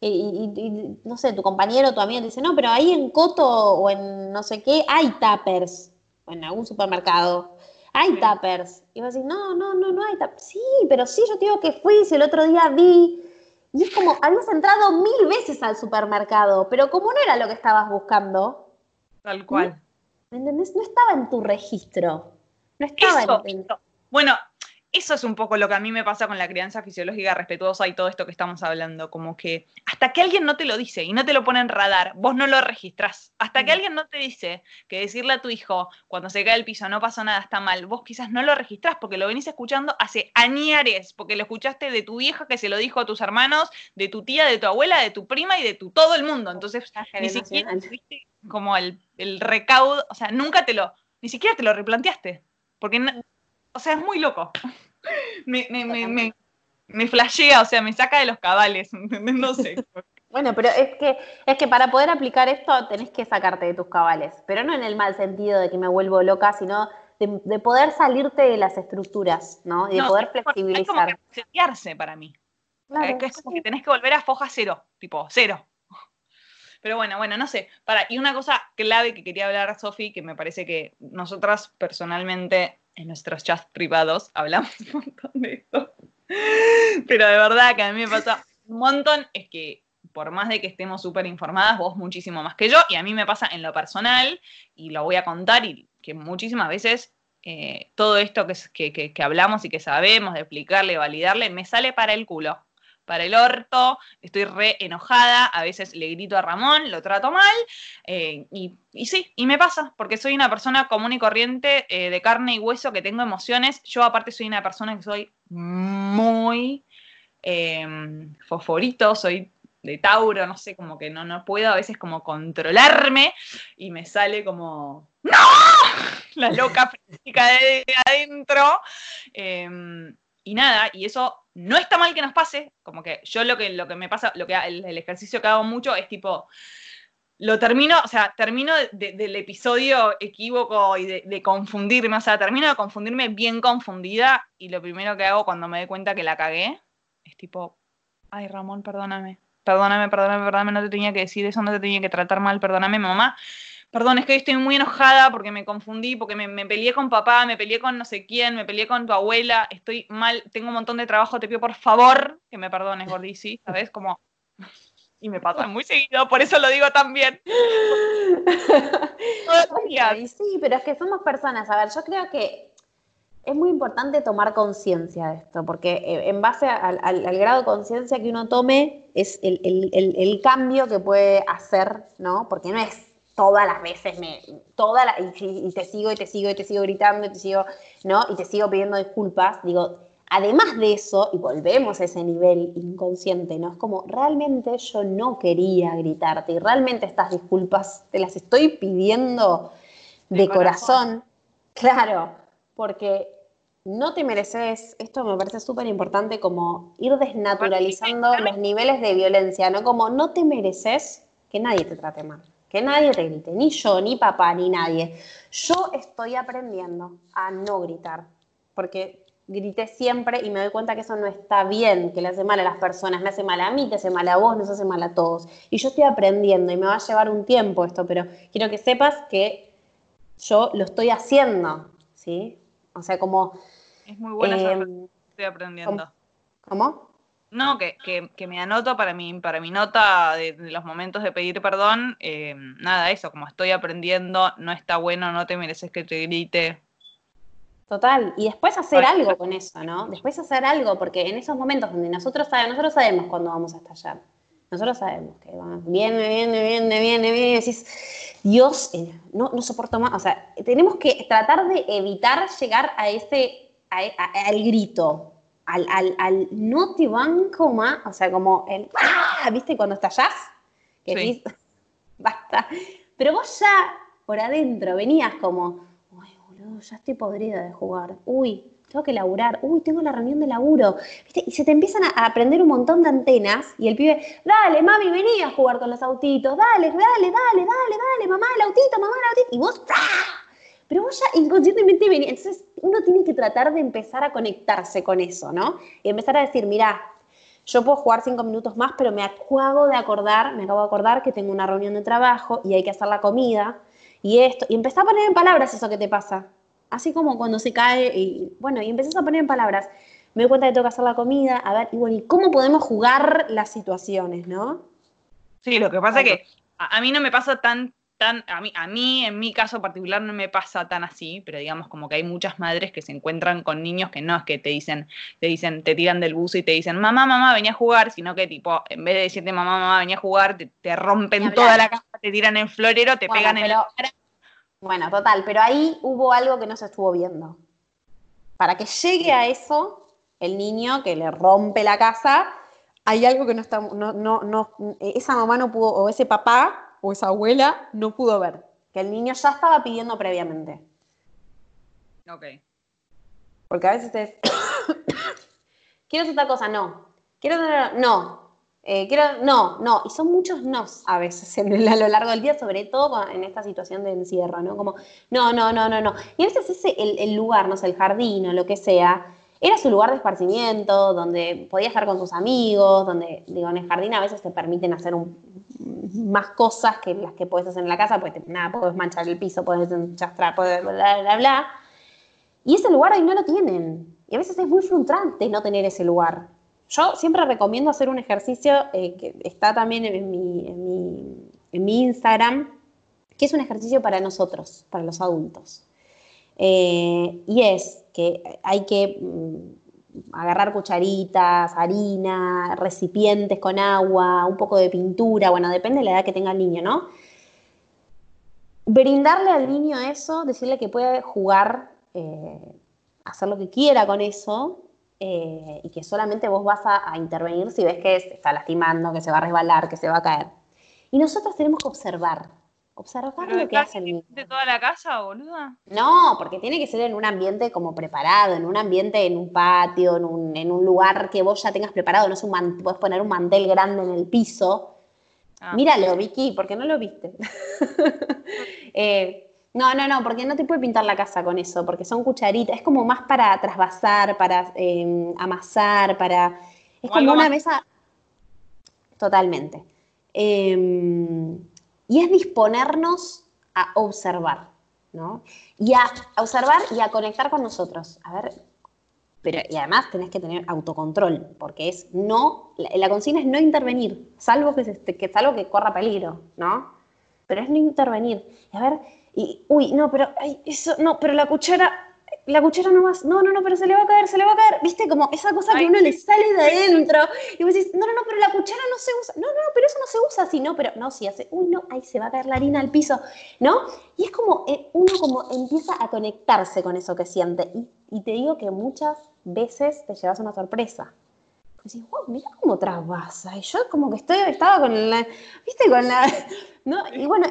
Y, y- y, no sé, tu compañero o tu amigo te dice, no, pero ahí en Coto o en no sé qué hay tuppers, o en algún supermercado, hay Sí. tuppers. Y vas a decir, no, no, no, no hay tuppers. Sí, pero sí, yo te digo que fui, si el otro día vi. Y es como, habías entrado mil veces al supermercado, pero como no era lo que estabas buscando, tal cual. ¿me entendés? No estaba en tu registro. No estaba Eso, en, eso. Bueno, eso es un poco lo que a mí me pasa con la crianza fisiológica respetuosa y todo esto que estamos hablando, como que hasta que alguien no te lo dice y no te lo pone en radar, vos no lo registrás. Hasta que Mm. alguien no te dice que decirle a tu hijo cuando se cae el piso no pasó nada, está mal, vos quizás no lo registrás porque lo venís escuchando hace añares, porque lo escuchaste de tu vieja que se lo dijo a tus hermanos, de tu tía, de tu abuela, de tu prima y de tu todo el mundo. Entonces, ni siquiera tuviste como el, el recaudo, o sea, nunca te lo, ni siquiera te lo replanteaste. Porque, no- o sea, es muy loco. <laughs> Me, me, me, me, me flashea, o sea, me saca de los cabales. <laughs> No sé. Bueno, pero es que, es que para poder aplicar esto tenés que sacarte de tus cabales, pero no en el mal sentido de que me vuelvo loca, sino de, de poder salirte de las estructuras, ¿no? Y de No, poder como- Es como flexibilizar. que resetearse para mí. Claro, es que es como sí. que tenés que volver a foja cero, tipo, cero. Pero bueno, bueno, no sé. Para, y una cosa clave que quería hablar, Sofi, que me parece que nosotras personalmente en nuestros chats privados hablamos <laughs> un montón de esto. Pero de verdad que a mí me pasa un montón, es que por más de que estemos súper informadas, vos muchísimo más que yo, y a mí me pasa en lo personal, y lo voy a contar, y que muchísimas veces eh, todo esto que, que- que hablamos y que sabemos de explicarle, validarle, me sale para el culo, para el orto, estoy re enojada, a veces le grito a Ramón, lo trato mal, eh, y, sí, y me pasa, porque soy una persona común y corriente, eh, de carne y hueso, que tengo emociones, yo aparte soy una persona que soy muy eh, fosforito, soy de Tauro, no sé, como que no, no puedo a veces como controlarme y me sale como ¡No! <laughs> La loca física de adentro. Y nada, y eso no está mal que nos pase, como que yo lo que, lo que me pasa, lo que el, el ejercicio que hago mucho es tipo, lo termino, o sea, termino de- del episodio equívoco y de, de confundirme, o sea, termino de confundirme bien confundida y lo primero que hago cuando me doy cuenta que la cagué es tipo, ay Ramón, perdóname, perdóname, perdóname, perdóname, no te tenía que decir eso, no te tenía que tratar mal, perdóname mamá. Perdón, es que hoy estoy muy enojada porque me confundí, porque me, me peleé con papá, me peleé con no sé quién, me peleé con tu abuela, estoy mal, tengo un montón de trabajo, te pido por favor que me perdones, Gordici, ¿sabes? Como... <laughs> Y me pasa muy seguido, por eso lo digo también. <laughs> Sí, pero es que somos personas. A ver, yo creo que es muy importante tomar conciencia de esto, porque eh, en base al, al- al grado de conciencia que uno tome, es el, el- el- el cambio que puede hacer, ¿no? Porque no es todas las veces me, toda la, y, te sigo y te sigo y te sigo gritando y te sigo, ¿no? Y te sigo pidiendo disculpas, digo, además de eso, y volvemos a ese nivel inconsciente, ¿no? Es como, realmente yo no quería gritarte y realmente estas disculpas te las estoy pidiendo de, corazón. Claro, porque no te mereces, esto me parece súper importante, como ir desnaturalizando los niveles de violencia, ¿no? Como no te mereces que nadie te trate mal, que nadie te grite, ni yo, ni papá, ni nadie. Yo estoy aprendiendo a no gritar, porque grité siempre y me doy cuenta que eso no está bien, que le hace mal a las personas, me hace mal a mí, te hace mal a vos, nos hace mal a todos. Y yo estoy aprendiendo y me va a llevar un tiempo esto, pero quiero que sepas que yo lo estoy haciendo, ¿sí? O sea, como es muy buena esa em, estoy aprendiendo. ¿Cómo? No, que, me anoto para mi, para mi nota de, los momentos de pedir perdón. Em, nada, eso, como estoy aprendiendo, no está bueno, no te mereces que te grite. Total, y después hacer algo con eso, ¿no? Después hacer algo, porque en esos momentos donde nosotros sabemos, nosotros sabemos cuándo vamos a estallar. Nosotros sabemos que viene, viene, viene, viene, viene, y decís, Dios, eh, no, no soporto más. O sea, tenemos que tratar de evitar llegar a ese al grito, al, al, no te banco más, o sea, como el, ¡ah! ¿viste? Cuando estallás, que sí. <laughs> basta. Pero vos ya por adentro venías como, uy, boludo, ya estoy podrida de jugar, uy, tengo que laburar, uy, tengo la reunión de laburo, ¿viste? Y se te empiezan a aprender un montón de antenas y el pibe, dale, mami, vení a jugar con los autitos, dale, dale, dale, dale, dale, mamá, el autito, mamá, el autito, y vos, ¡ah! Pero vos ya inconscientemente venís. Entonces uno tiene que tratar de empezar a conectarse con eso, ¿no? Y empezar a decir, mira, yo puedo jugar cinco minutos más, pero me acabo de acordar, me acabo de acordar que tengo una reunión de trabajo y hay que hacer la comida y esto. Y empezar a poner en palabras eso que te pasa. Así como cuando se cae y, bueno, y empezás a poner en palabras. Me doy cuenta que tengo que hacer la comida, a ver, y bueno, ¿y cómo podemos jugar las situaciones, no? Sí, lo que pasa es que a, mí no me pasa tan a mí, a mí, en mi caso particular, no me pasa tan así, pero digamos como que hay muchas madres que se encuentran con niños que no es que te dicen, te dicen, te tiran del bus y te dicen, mamá, mamá, venía a jugar, sino que tipo, en vez de decirte mamá, mamá, venía a jugar, te, rompen toda la casa, te tiran en florero, te pegan en la cara. Bueno, total, pero ahí hubo algo que no se estuvo viendo. Para que llegue a eso, el niño que le rompe la casa, hay algo que no está, no, no, no, esa mamá no pudo, o ese papá o esa abuela no pudo ver, que el niño ya estaba pidiendo previamente. Ok. Porque a veces es, <coughs> quiero hacer otra cosa, no. Quiero tener, no. Eh, quiero, no, no. Y son muchos nos a veces en, a lo largo del día, sobre todo en esta situación de encierro, ¿no? Como, no, no, no, no, no. Y a veces ese, el, el lugar, no sé, el jardín o lo que sea, era su lugar de esparcimiento, donde podía estar con sus amigos, donde, digo, en el jardín a veces te permiten hacer más cosas que las que puedes hacer en la casa, pues nada, puedes manchar el piso, puedes enchastrar, puedes bla, bla, bla. Y ese lugar ahí no lo tienen. Y a veces es muy frustrante no tener ese lugar. Yo siempre recomiendo hacer un ejercicio eh, que está también en mi Instagram, que es un ejercicio para nosotros, para los adultos. Eh, y es que hay que mm, agarrar cucharitas, harina, recipientes con agua, un poco de pintura, bueno, depende de la edad que tenga el niño, ¿no? Brindarle al niño eso, decirle que puede jugar, eh, hacer lo que quiera con eso, eh, y que solamente vos vas a, intervenir si ves que se está lastimando, que se va a resbalar, que se va a caer. Y nosotros tenemos que observar, observar lo que hace el niño. ¿De toda la casa, boluda? No, porque tiene que ser en un ambiente como preparado, en un ambiente, en un patio, en un, en un lugar que vos ya tengas preparado, no sé, un puedes poner un mantel grande en el piso. Ah. Míralo, Vicky, porque no lo viste. <laughs> Eh, no, no, no, porque no te puede pintar la casa con eso, porque son cucharitas, es como más para trasvasar, para em, amasar, para... Es como una mesa... Totalmente. Eh, y es disponernos a observar, ¿no? Y a, observar y a conectar con nosotros. A ver, pero y además tenés que tener autocontrol, porque es no, la, consigna es no intervenir, salvo que, que, salvo que corra peligro, ¿no? Pero es no intervenir. A ver, y, uy, no, pero, ay, eso, no, pero la cuchara, la cuchara no más, no, no, no, pero se le va a caer, se le va a caer, viste, como esa cosa que uno le sale de adentro, y vos decís, no, no, no, pero la cuchara no se usa, no, no, no, pero eso no se usa. Así, no, pero no, si hace, uy, no, ahí se va a caer la harina al piso, ¿no? Y es como, eh, uno como empieza a conectarse con eso que siente, y, y te digo que muchas veces te llevas una sorpresa. Decís, wow, mira cómo trasvasa, y yo como que estoy, estaba con la, viste, con la... <laughs> ¿No? Y bueno,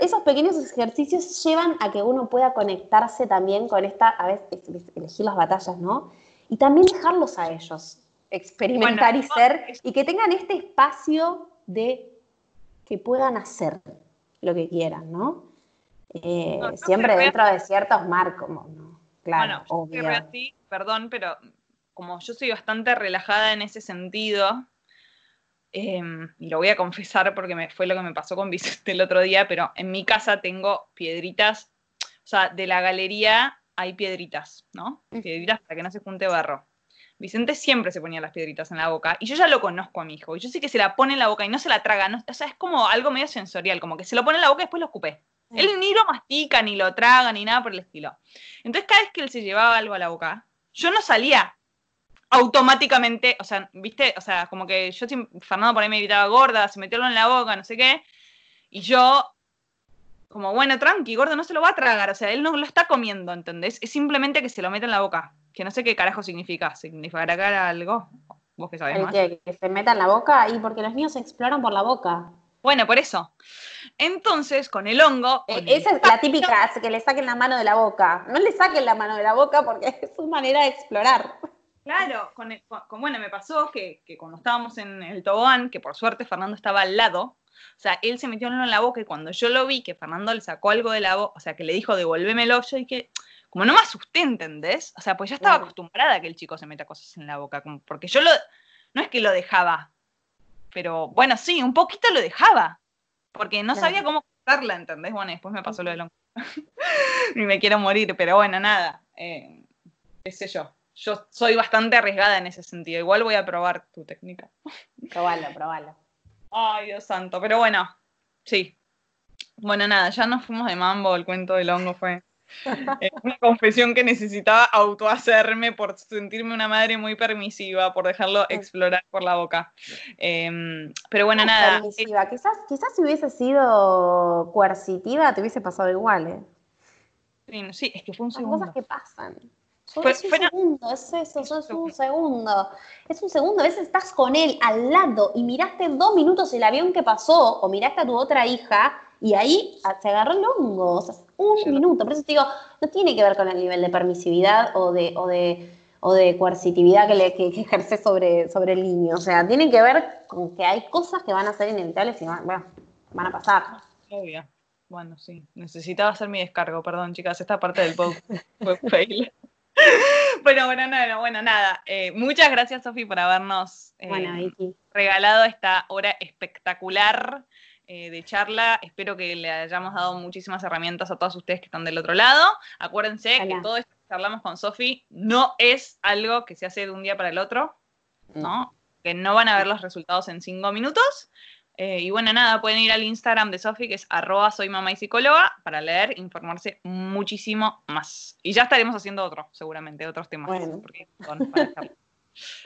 esos pequeños ejercicios llevan a que uno pueda conectarse también con esta, a veces, elegir las batallas, ¿no? Y también dejarlos a ellos experimentar y ser, y que tengan este espacio de que puedan hacer lo que quieran, ¿no? Eh, siempre dentro de ciertos marcos, ¿no? Claro, bueno, obvio. perdón, pero como yo soy bastante relajada en ese sentido, Em, y lo voy a confesar porque me, fue lo que me pasó con Vicente el otro día, pero en mi casa tengo piedritas, o sea, de la galería hay piedritas, ¿no? Piedritas para que no se junte barro. Vicente siempre se ponía las piedritas en la boca y yo ya lo conozco a mi hijo y yo sé que se la pone en la boca y no se la traga, o sea, es como algo medio sensorial, como que se lo pone en la boca y después lo escupe. Él ni lo mastica, ni lo traga, ni nada por el estilo. Entonces cada vez que él se llevaba algo a la boca, yo no salía automáticamente, o sea, viste, o sea, como que yo, Fernando por ahí me gritaba gorda, se metió en la boca, no sé qué, y yo, como, bueno, tranqui, gordo no se lo va a tragar, o sea, él no lo está comiendo, ¿entendés? Es simplemente que se lo mete en la boca, que no sé qué carajo significa, significará algo, vos que sabés más. Que, que se meta en la boca y porque los niños se exploran por la boca. Bueno, por eso. Entonces, con el hongo. Eh, esa es la típica, que le saquen la mano de la boca. No le saquen la mano de la boca porque <laughs> es su manera de explorar. Claro, con, bueno, me pasó que, cuando estábamos en el tobogán, que por suerte Fernando estaba al lado, o sea, él se metió en la boca y cuando yo lo vi, que Fernando le sacó algo de la boca, o sea, que le dijo devuélvemelo, yo dije, como no me asusté, ¿entendés? O sea, pues ya estaba acostumbrada a que el chico se meta cosas en la boca, como, porque yo lo, no es que lo dejaba, pero bueno, sí, un poquito lo dejaba, porque no sabía cómo cortarla, ¿entendés? Bueno, después me pasó lo de hongo. <laughs> y me quiero morir, pero bueno, nada, eh, qué sé yo yo soy bastante arriesgada en ese sentido. Igual voy a probar tu técnica. Probalo, probalo. Ay, Dios santo. Pero bueno, sí. Bueno, nada, ya nos fuimos de mambo. El cuento del hongo fue <laughs> eh, una confesión que necesitaba autohacerme por sentirme una madre muy permisiva, por dejarlo explorar por la boca. Em, pero bueno, nada. Permisiva. Quizás, quizás si hubiese sido coercitiva te hubiese pasado igual, ¿eh? Sí, es que fue un segundo. cosas que pasan es un segundo, es eso, es un segundo. Es un segundo, a veces estás con él al lado y miraste dos minutos el avión que pasó o miraste a tu otra hija y ahí se agarró el hongo, o sea, un minuto. Por eso te digo, no tiene que ver con el nivel de permisividad o de, o de, o de coercitividad que, le, que, ejerce sobre, sobre el niño. O sea, tiene que ver con que hay cosas que van a ser inevitables y van, bueno, van a pasar. Obvio. Bueno, sí. Necesitaba hacer mi descargo, perdón, chicas. Esta parte del podcast fue <laughs> fail. <laughs> bueno, bueno, no, bueno, nada. Eh, muchas gracias, Sofi, por habernos eh, regalado esta hora espectacular eh, de charla. Espero que le hayamos dado muchísimas herramientas a todos ustedes que están del otro lado. Acuérdense que todo esto que charlamos con Sofi no es algo que se hace de un día para el otro, ¿no? Que no van a ver los resultados en cinco minutos. Eh, y bueno, nada, pueden ir al Instagram de Sofi, que es arroba soy mamá y psicóloga, para leer, informarse muchísimo más. Y ya estaremos haciendo otro, seguramente, otros temas. Bueno. <laughs>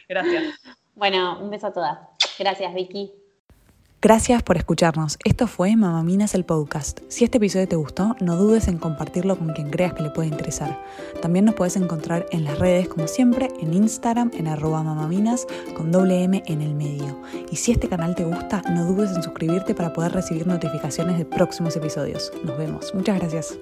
Gracias. Bueno, un beso a todas. Gracias, Vicky. Gracias por escucharnos. Esto fue Mamaminas el podcast. Si este episodio te gustó, no dudes en compartirlo con quien creas que le puede interesar. También nos puedes encontrar en las redes, como siempre, en Instagram, en arroba mamaminas, con doble M en el medio. Y si este canal te gusta, no dudes en suscribirte para poder recibir notificaciones de próximos episodios. Nos vemos. Muchas gracias.